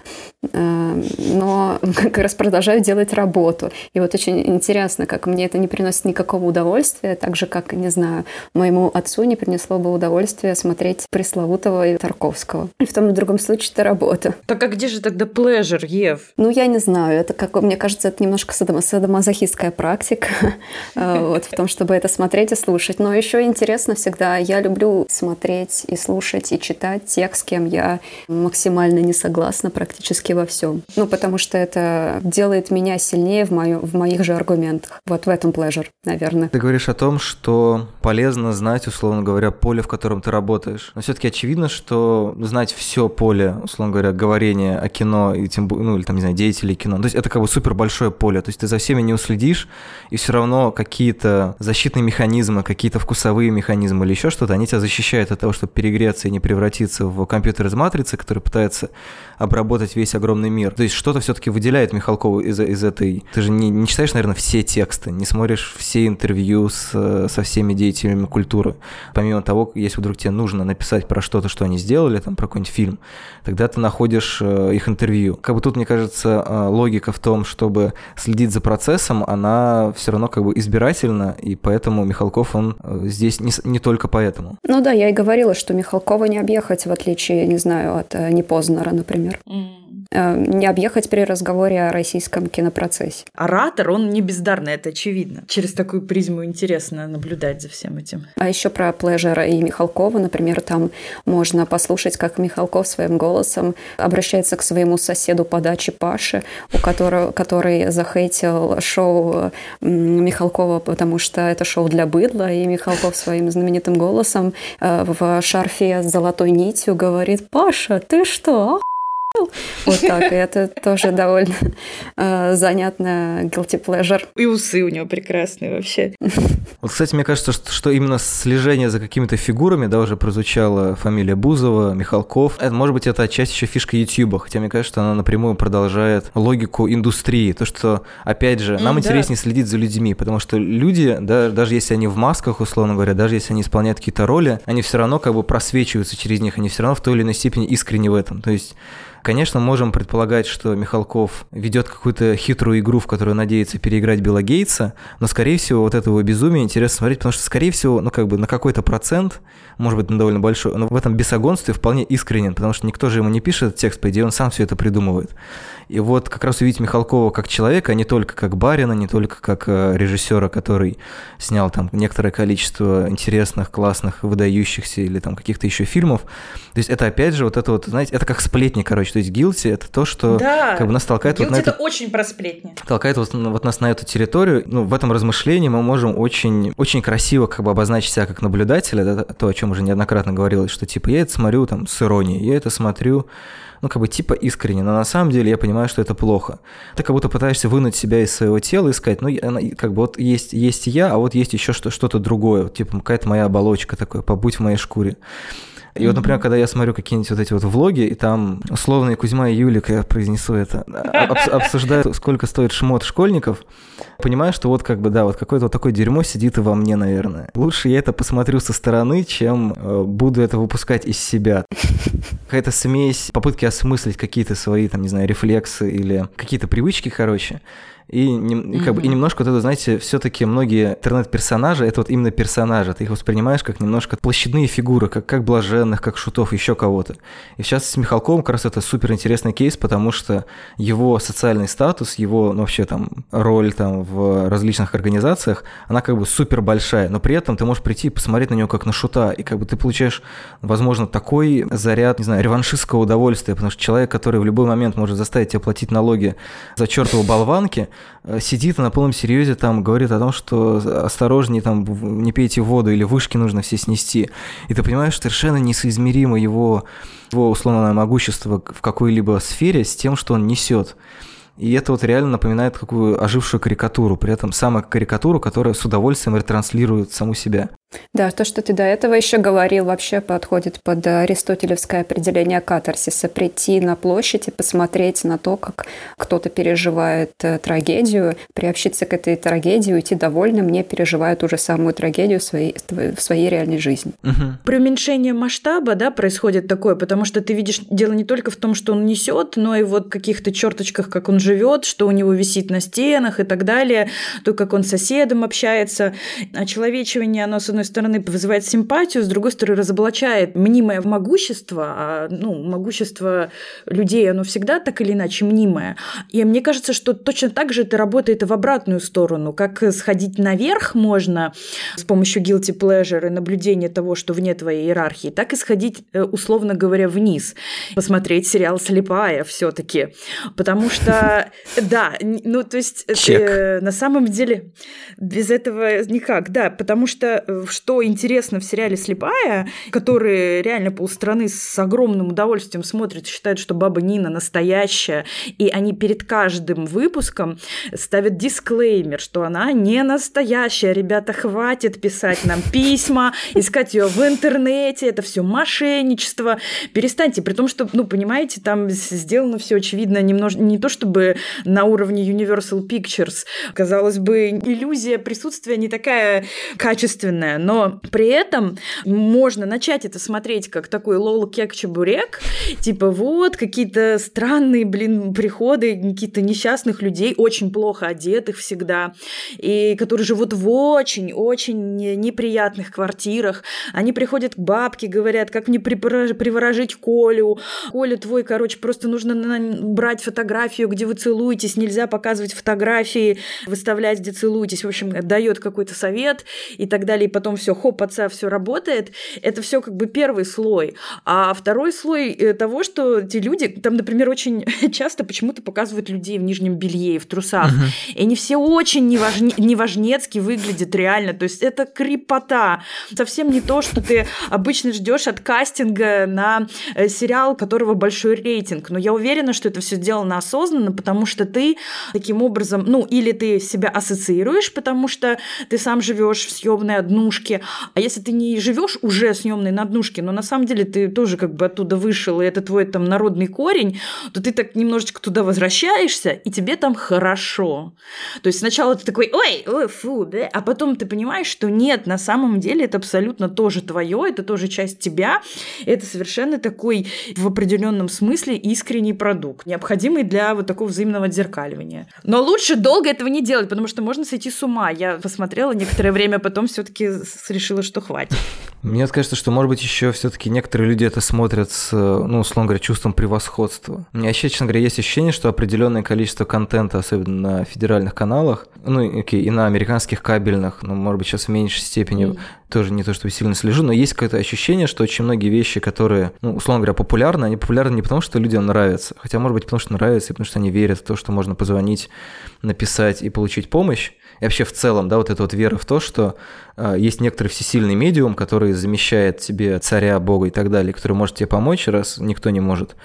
э, но как раз продолжаю делать работу. И вот очень интересно, как мне это не приносит никакого удовольствия, так же, как, не знаю, моему отцу не принесло бы удовольствие смотреть пресловутого Тарковского. И в том и другом случае это работа. Так а где же тогда плежер, Ев? Ну, я не знаю. Это, как мне кажется, это немножко садомазохистская практика э, вот, в том, чтобы это смотреть и слушать. Но еще интересно всегда, я люблю смотреть и слушать и читать тех, с кем я максимально не согласна практически во всем. Ну, потому что это делает меня сильнее в, мою, в моих же аргументах. Вот в этом плежер, наверное. Ты говоришь о том, что полезно знать, условно говоря, поле, в котором ты работаешь. Но все-таки очевидно, что знать все поле, условно говоря, говорения о кино и тем ну или там, не знаю, деятелей кино. То есть это как бы супер большое поле. То есть ты за всеми не уследишь, и все равно какие-то защитные механизмы, какие-то вкусовые механизмы или еще что-то, они тебя защищают от того, чтобы перегреться и не превратиться в компьютер из матрицы, который пытается обработать весь огромный мир. То есть что-то все-таки выделяет Михалкову из, из этой... Ты же не, не читаешь, наверное, все тексты, не смотришь все интервью с, со всеми деятелями культуры. Помимо того, если вдруг тебе нужно написать про что-то, что они сделали, там, про какой-нибудь фильм, тогда ты находишь э, их интервью. Как бы тут, мне кажется, э, логика в том, чтобы следить за процессом, она все равно как бы избирательна, и поэтому Михалков, он э, здесь не, не только поэтому. Ну да, я и говорила, что Михалкова не объехать, в отличие, не знаю, от Непознера, например. Mm. Э, не объехать при разговоре о российском кинопроцессе. Оратор, он не бездарный, это очевидно. Через такую призму интересно наблюдать за всем этим. А еще про Плежера и Михалкова, например, там можно послушать, как Михалков своим голосом обращается к своему соседу по даче Паше, у которого, который захейтил шоу Михалкова, потому что это шоу для быдла, и Михалков своим знаменитым голосом э, в шарфе с золотой нитью говорит «Паша, ты что, вот так, и это тоже довольно э, занятно guilty pleasure. И усы у него прекрасные вообще. Вот, кстати, мне кажется, что, что именно слежение за какими-то фигурами, да, уже прозвучала фамилия Бузова, Михалков. Это, может быть, это отчасти еще фишка YouTube, хотя мне кажется, что она напрямую продолжает логику индустрии. То, что, опять же, нам mm, интереснее да. следить за людьми, потому что люди, да, даже если они в масках, условно говоря, даже если они исполняют какие-то роли, они все равно как бы просвечиваются через них, они все равно в той или иной степени искренне в этом. То есть Конечно, можем предполагать, что Михалков ведет какую-то хитрую игру, в которую надеется переиграть Билла Гейтса, но, скорее всего, вот этого безумия интересно смотреть, потому что, скорее всего, ну, как бы на какой-то процент, может быть, на довольно большой, но в этом бесогонстве вполне искренен, потому что никто же ему не пишет текст, по идее, он сам все это придумывает. И вот как раз увидеть Михалкова как человека, а не только как барина, не только как э, режиссера, который снял там некоторое количество интересных, классных, выдающихся или там каких-то еще фильмов. То есть это опять же вот это вот, знаете, это как сплетни, короче. То есть гилти это то, что да. как бы нас толкает вот на это эту... очень про сплетни. Толкает вот, вот нас на эту территорию. Ну, в этом размышлении мы можем очень, очень красиво как бы обозначить себя как наблюдателя, да, то, о чем уже неоднократно говорилось, что типа я это смотрю там с иронией, я это смотрю ну, как бы типа искренне, но на самом деле я понимаю, что это плохо. Ты как будто пытаешься вынуть себя из своего тела и сказать, ну, как бы вот есть, есть я, а вот есть еще что- что-то другое, вот, типа какая-то моя оболочка такая, побудь в моей шкуре. И вот, например, когда я смотрю какие-нибудь вот эти вот влоги, и там условные Кузьма и Юлик, я произнесу это, обс- обсуждают, сколько стоит шмот школьников, понимаю, что вот как бы, да, вот какое-то вот такое дерьмо сидит и во мне, наверное. Лучше я это посмотрю со стороны, чем э, буду это выпускать из себя. Какая-то смесь, попытки осмыслить какие-то свои, там, не знаю, рефлексы или какие-то привычки, короче. И, и, как бы, и немножко вот это, знаете, все-таки многие интернет-персонажи, это вот именно персонажи, ты их воспринимаешь как немножко площадные фигуры, как, как блаженных, как шутов, еще кого-то. И сейчас с Михалковым как раз это супер интересный кейс, потому что его социальный статус, его ну, вообще там роль там в различных организациях, она как бы супер большая, но при этом ты можешь прийти и посмотреть на него как на шута, и как бы ты получаешь, возможно, такой заряд, не знаю, реваншистского удовольствия, потому что человек, который в любой момент может заставить тебя платить налоги за чертову болванки, сидит и на полном серьезе там говорит о том, что осторожнее, там, не пейте воду или вышки нужно все снести. И ты понимаешь, что совершенно несоизмеримо его, его условное могущество в какой-либо сфере с тем, что он несет. И это вот реально напоминает какую ожившую карикатуру, при этом самую карикатуру, которая с удовольствием ретранслирует саму себя. Да, то, что ты до этого еще говорил, вообще подходит под аристотелевское определение катарсиса. Прийти на площадь и посмотреть на то, как кто-то переживает э, трагедию, приобщиться к этой трагедии, уйти довольным, не переживая ту же самую трагедию в своей, в своей реальной жизни. Угу. При уменьшении масштаба да, происходит такое, потому что ты видишь дело не только в том, что он несет, но и вот каких-то черточках, как он живет, что у него висит на стенах и так далее, то, как он с соседом общается. Очеловечивание, оно, с одной стороны, вызывает симпатию, с другой стороны, разоблачает мнимое могущество, а ну, могущество людей, оно всегда так или иначе мнимое. И мне кажется, что точно так же это работает и в обратную сторону. Как сходить наверх можно с помощью guilty pleasure и наблюдения того, что вне твоей иерархии, так и сходить, э, условно говоря, вниз. Посмотреть сериал «Слепая» все таки Потому что, да, ну, то есть, Чек. на самом деле без этого никак, да, потому что э, что интересно в сериале «Слепая», который реально полстраны с огромным удовольствием смотрит, считает, что баба Нина настоящая, и они перед каждым выпуском ставят дисклеймер, что она не настоящая. Ребята, хватит писать нам письма, искать ее в интернете, это все мошенничество. Перестаньте, при том, что, ну, понимаете, там сделано все очевидно немножко не то чтобы на уровне Universal Pictures. Казалось бы, иллюзия присутствия не такая качественная, но при этом можно начать это смотреть как такой лол кек чебурек, типа вот какие-то странные, блин, приходы какие-то несчастных людей, очень плохо одетых всегда, и которые живут в очень-очень неприятных квартирах. Они приходят к бабке, говорят, как мне приворожить Колю. Коля твой, короче, просто нужно брать фотографию, где вы целуетесь, нельзя показывать фотографии, выставлять, где целуетесь. В общем, дает какой-то совет и так далее. И потом все, хоп, отца, все работает. Это все как бы первый слой. А второй слой э, того, что эти люди, там, например, очень часто почему-то показывают людей в нижнем белье и в трусах. Uh-huh. И они все очень неважне, неважнецки выглядят реально. То есть это крепота. Совсем не то, что ты обычно ждешь от кастинга на э, сериал, у которого большой рейтинг. Но я уверена, что это все сделано осознанно, потому что ты таким образом, ну, или ты себя ассоциируешь, потому что ты сам живешь в съемной однушке, а если ты не живешь уже съемной на однушке, но на самом деле ты тоже как бы оттуда вышел, и это твой там народный корень, то ты так немножечко туда возвращаешься, и тебе там хорошо. То есть сначала ты такой, ой, ой, фу, да, а потом ты понимаешь, что нет, на самом деле это абсолютно тоже твое, это тоже часть тебя, это совершенно такой в определенном смысле искренний продукт, необходимый для вот такого взаимного отзеркаливания. Но лучше долго этого не делать, потому что можно сойти с ума. Я посмотрела некоторое время, потом все-таки решила, что хватит. Мне кажется, что, может быть, еще все-таки некоторые люди это смотрят с, ну, условно говоря, чувством превосходства. У меня вообще, честно говоря, есть ощущение, что определенное количество контента, особенно на федеральных каналах, ну, окей, и на американских кабельных, ну, может быть, сейчас в меньшей степени, mm. тоже не то, чтобы сильно слежу, но есть какое-то ощущение, что очень многие вещи, которые, ну, условно говоря, популярны, они популярны не потому, что людям нравятся, хотя, может быть, потому что нравится, и потому что они верят в то, что можно позвонить, написать и получить помощь, и вообще в целом, да, вот эта вот вера в то, что есть некоторый всесильный медиум, который замещает тебе царя, бога и так далее, который может тебе помочь, раз никто не может.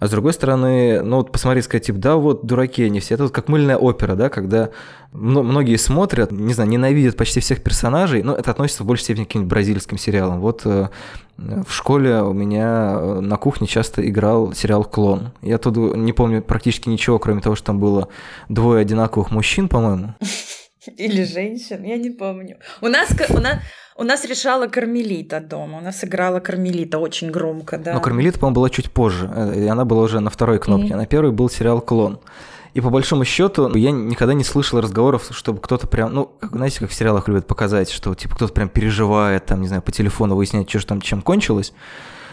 А с другой стороны, ну вот посмотреть, сказать, типа, да, вот дураки они все. Это вот как мыльная опера, да, когда многие смотрят, не знаю, ненавидят почти всех персонажей, но это относится в большей степени к каким-нибудь бразильским сериалам. Вот э, в школе у меня э, на кухне часто играл сериал «Клон». Я тут не помню практически ничего, кроме того, что там было двое одинаковых мужчин, по-моему. Или женщин, я не помню. У нас, у нас, у нас решала Кармелита дома. У нас играла Кармелита очень громко, да. Но Кармелита, по-моему, была чуть позже. Э, и она была уже на второй кнопке. Mm-hmm. На первой был сериал «Клон». И по большому счету я никогда не слышал разговоров, чтобы кто-то прям, ну, знаете, как в сериалах любят показать, что типа кто-то прям переживает, там, не знаю, по телефону выяснять, что же там, чем кончилось.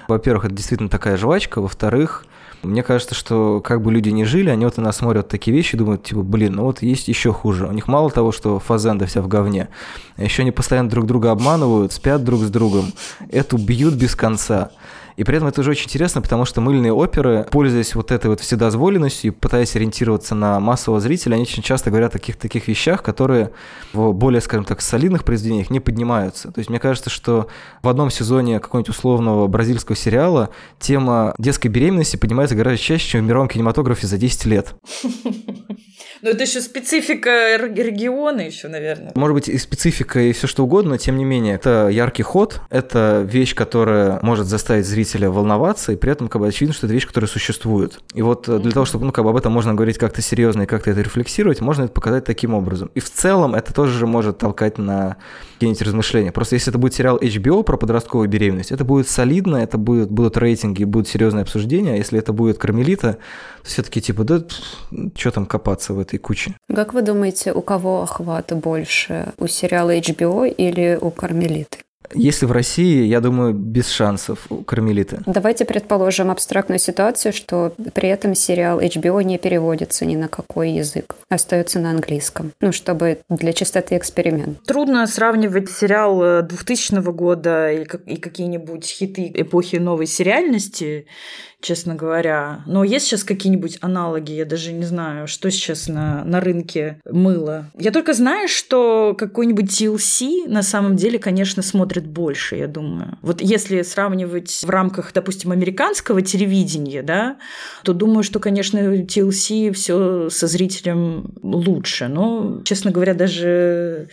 Во-первых, это действительно такая жвачка. Во-вторых, мне кажется, что как бы люди не жили, они вот на нас смотрят такие вещи и думают, типа, блин, ну вот есть еще хуже. У них мало того, что фазенда вся в говне, еще они постоянно друг друга обманывают, спят друг с другом, эту бьют без конца. И при этом это уже очень интересно, потому что мыльные оперы, пользуясь вот этой вот вседозволенностью, пытаясь ориентироваться на массового зрителя, они очень часто говорят о таких таких вещах, которые в более, скажем так, солидных произведениях не поднимаются. То есть мне кажется, что в одном сезоне какого-нибудь условного бразильского сериала тема детской беременности поднимается гораздо чаще, чем в мировом кинематографе за 10 лет. Ну, это еще специфика региона еще, наверное. Может быть, и специфика, и все что угодно, но тем не менее, это яркий ход, это вещь, которая может заставить зрителя волноваться, и при этом как бы очевидно, что это вещь, которая существует. И вот mm-hmm. для того, чтобы ну, как бы об этом можно говорить как-то серьезно и как-то это рефлексировать, можно это показать таким образом. И в целом это тоже может толкать на какие-нибудь размышления. Просто если это будет сериал HBO про подростковую беременность, это будет солидно, это будет, будут рейтинги, будут серьезные обсуждения. А если это будет Кармелита, все-таки типа, да, что там копаться в этой куче? Как вы думаете, у кого охвата больше? У сериала HBO или у Кармелиты? Если в России, я думаю, без шансов у Кармелиты. Давайте предположим абстрактную ситуацию, что при этом сериал HBO не переводится ни на какой язык, остается на английском. Ну, чтобы для чистоты эксперимент. Трудно сравнивать сериал 2000 э, года и какие-нибудь хиты эпохи новой сериальности честно говоря. Но есть сейчас какие-нибудь аналоги? Я даже не знаю, что сейчас на, на рынке мыла. Я только знаю, что какой-нибудь TLC на самом деле, конечно, смотрит больше, я думаю. Вот если сравнивать в рамках, допустим, американского телевидения, да, то думаю, что, конечно, TLC все со зрителем лучше. Но, честно говоря, даже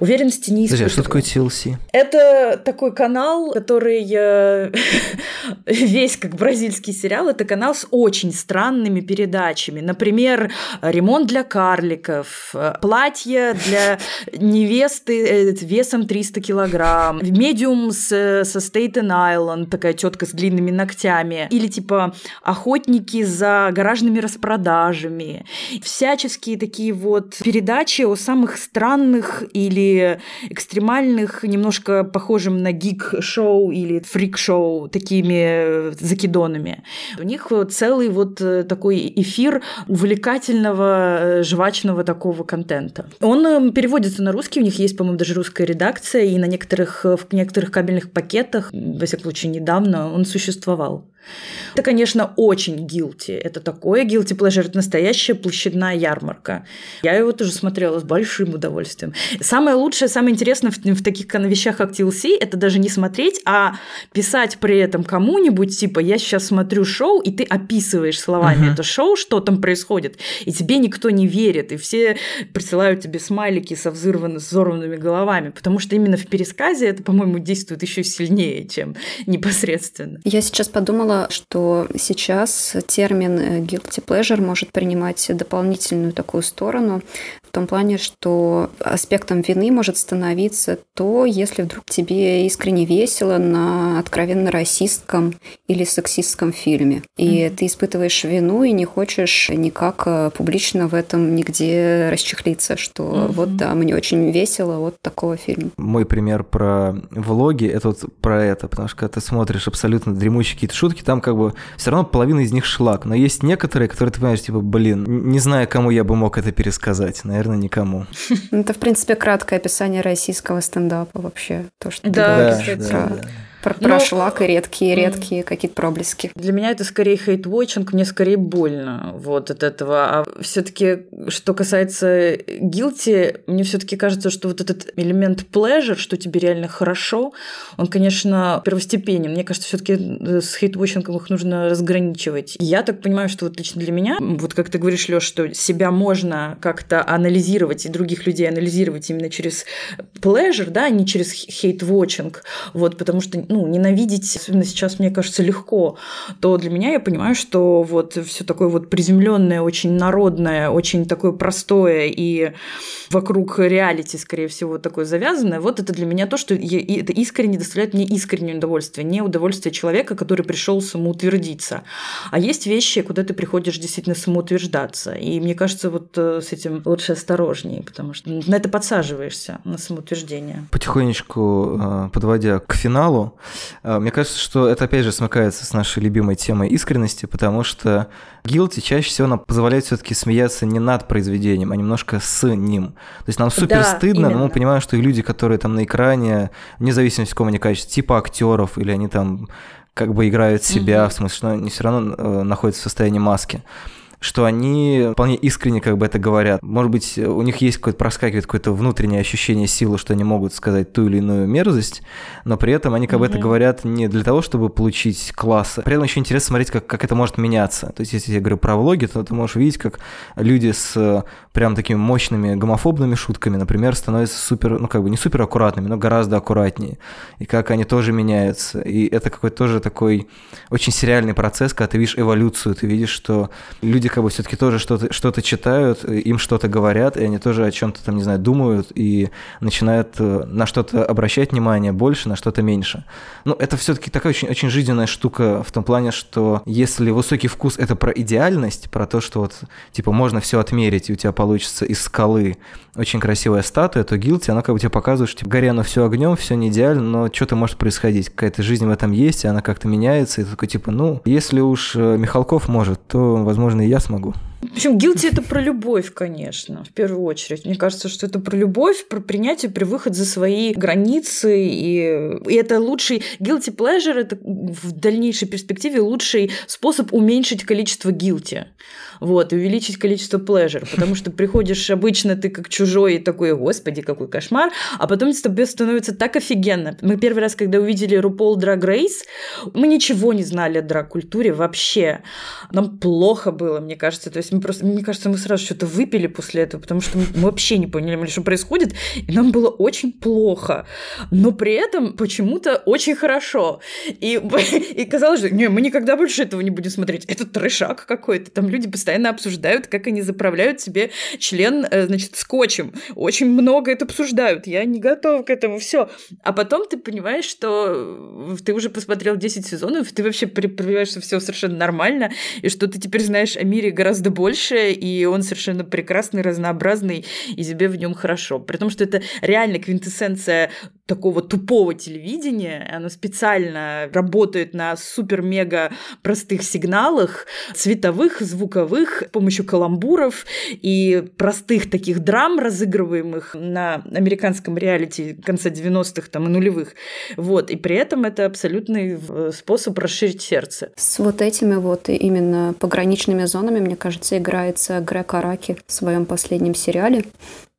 уверенности не испытываю. Подожди, а что такое TLC? Это такой канал, который весь как бразильский Русский сериал – это канал с очень странными передачами. Например, ремонт для карликов, платье для невесты э, весом 300 килограмм, медиум с, со Стейтен Айленд, такая тетка с длинными ногтями, или типа охотники за гаражными распродажами. Всяческие такие вот передачи о самых странных или экстремальных, немножко похожим на гик-шоу или фрик-шоу, такими закидонами. У них целый вот э, такой эфир увлекательного, э, жвачного такого контента. Он эм, переводится на русский, у них есть, по-моему, даже русская редакция, и на некоторых, э, в некоторых кабельных пакетах, во всяком случае, недавно он существовал. Это, конечно, очень гилти. Это такое гилти pleasure, это настоящая площадная ярмарка. Я его тоже смотрела с большим удовольствием. Самое лучшее, самое интересное в, в таких вещах, как TLC, это даже не смотреть, а писать при этом кому-нибудь, типа, я сейчас смотрю шоу, и ты описываешь словами uh-huh. это шоу, что там происходит, и тебе никто не верит, и все присылают тебе смайлики со взорванными, взорванными головами, потому что именно в пересказе это, по-моему, действует еще сильнее, чем непосредственно. Я сейчас подумала, что сейчас термин э, guilty pleasure может принимать дополнительную такую сторону, том плане, что аспектом вины может становиться то, если вдруг тебе искренне весело на откровенно расистском или сексистском фильме. И mm-hmm. ты испытываешь вину и не хочешь никак э, публично в этом нигде расчехлиться, что mm-hmm. вот да, мне очень весело от такого фильма. Мой пример про влоги, это вот про это, потому что когда ты смотришь абсолютно дремучие какие-то шутки, там как бы все равно половина из них шлак, но есть некоторые, которые ты понимаешь, типа, блин, не знаю, кому я бы мог это пересказать, наверное, никому. Это, в принципе, краткое описание российского стендапа вообще, то, что да, ты говоришь про про, про шлак и редкие-редкие какие-то проблески. Для меня это скорее хейт-вотчинг, мне скорее больно вот от этого. А все таки что касается guilty, мне все таки кажется, что вот этот элемент pleasure, что тебе реально хорошо, он, конечно, первостепенен. Мне кажется, все таки с хейт-вотчингом их нужно разграничивать. Я так понимаю, что вот лично для меня, вот как ты говоришь, Лёш, что себя можно как-то анализировать и других людей анализировать именно через pleasure, да, а не через хейт-вотчинг. Вот, потому что, ну, ну, ненавидеть, особенно сейчас, мне кажется, легко, то для меня я понимаю, что вот все такое вот приземленное, очень народное, очень такое простое и вокруг реалити, скорее всего, такое завязанное, вот это для меня то, что это искренне доставляет мне искреннее удовольствие, не удовольствие человека, который пришел самоутвердиться. А есть вещи, куда ты приходишь действительно самоутверждаться. И мне кажется, вот э, с этим лучше осторожнее, потому что на это подсаживаешься, на самоутверждение. Потихонечку э, подводя к финалу, мне кажется, что это опять же смыкается с нашей любимой темой искренности, потому что guilty чаще всего нам позволяет все-таки смеяться не над произведением, а немножко с ним. То есть нам супер да, стыдно, именно. но мы понимаем, что и люди, которые там на экране, вне зависимости, в каком они качестве, типа актеров, или они там как бы играют себя, mm-hmm. в смысле, что они все равно э, находятся в состоянии маски что они вполне искренне как бы это говорят. Может быть, у них есть какое-то проскакивает какое-то внутреннее ощущение силы, что они могут сказать ту или иную мерзость, но при этом они как бы mm-hmm. это говорят не для того, чтобы получить классы. При этом еще интересно смотреть, как, как это может меняться. То есть, если я говорю про влоги, то ты можешь видеть, как люди с прям такими мощными гомофобными шутками, например, становятся супер, ну как бы не супер аккуратными, но гораздо аккуратнее. И как они тоже меняются. И это какой-то тоже такой очень сериальный процесс, когда ты видишь эволюцию, ты видишь, что люди как бы все-таки тоже что-то что читают, им что-то говорят, и они тоже о чем-то там, не знаю, думают и начинают э, на что-то обращать внимание больше, на что-то меньше. Ну, это все-таки такая очень, очень жизненная штука в том плане, что если высокий вкус это про идеальность, про то, что вот, типа, можно все отмерить, и у тебя получится из скалы очень красивая статуя, то Гилти, она как бы тебе показывает, что типа, горе оно все огнем, все не идеально, но что-то может происходить, какая-то жизнь в этом есть, и она как-то меняется, и ты такой, типа, ну, если уж э, Михалков может, то, возможно, и я смогу. Причем guilty это про любовь, конечно, в первую очередь. Мне кажется, что это про любовь, про принятие, про выход за свои границы. И, и это лучший... Guilty pleasure – это в дальнейшей перспективе лучший способ уменьшить количество guilty. Вот, и увеличить количество pleasure. Потому что приходишь обычно ты как чужой и такой, господи, какой кошмар. А потом тебе становится так офигенно. Мы первый раз, когда увидели RuPaul Drag Race, мы ничего не знали о драг-культуре вообще. Нам плохо было, мне кажется. То есть мы просто, мне кажется, мы сразу что-то выпили после этого, потому что мы вообще не поняли, что происходит, и нам было очень плохо. Но при этом почему-то очень хорошо. И, и казалось, что не, мы никогда больше этого не будем смотреть. Это трешак какой-то. Там люди постоянно обсуждают, как они заправляют себе член, э, значит, скотчем. Очень много это обсуждают. Я не готова к этому. Все. А потом ты понимаешь, что ты уже посмотрел 10 сезонов, ты вообще понимаешь, что все совершенно нормально, и что ты теперь знаешь о мире гораздо больше, и он совершенно прекрасный, разнообразный, и тебе в нем хорошо. При том, что это реально квинтэссенция такого тупого телевидения, оно специально работает на супер-мега простых сигналах, цветовых, звуковых, с помощью каламбуров и простых таких драм, разыгрываемых на американском реалити конца 90-х там, и нулевых. Вот. И при этом это абсолютный э, способ расширить сердце. С вот этими вот именно пограничными зонами, мне кажется, играется Грег Араки в своем последнем сериале.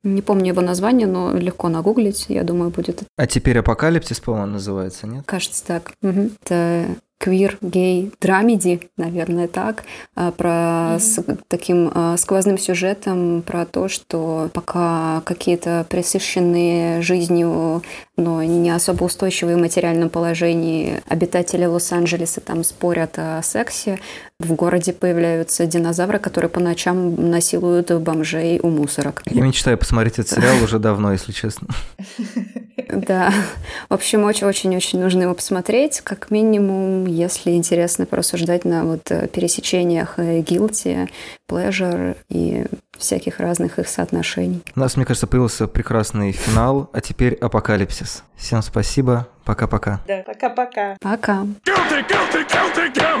Не помню его название, но легко нагуглить, я думаю, будет. А теперь «Апокалипсис», по-моему, называется, нет? Кажется, так. Угу. Это квир, гей, драмеди, наверное, так, а, про mm-hmm. с таким а, сквозным сюжетом про то, что пока какие-то присыщенные жизнью, но не особо устойчивые в материальном положении обитатели Лос-Анджелеса там спорят о сексе, в городе появляются динозавры, которые по ночам насилуют бомжей у мусорок. Я мечтаю посмотреть этот сериал уже давно, если честно. Да. В общем, очень-очень-очень нужно его посмотреть. Как минимум, если интересно порассуждать на вот э, пересечениях guilty, э, pleasure и всяких разных их соотношений. У нас, мне кажется, появился прекрасный финал, а теперь апокалипсис. Всем спасибо. Пока-пока. Да, пока-пока. Пока. -пока. Пока.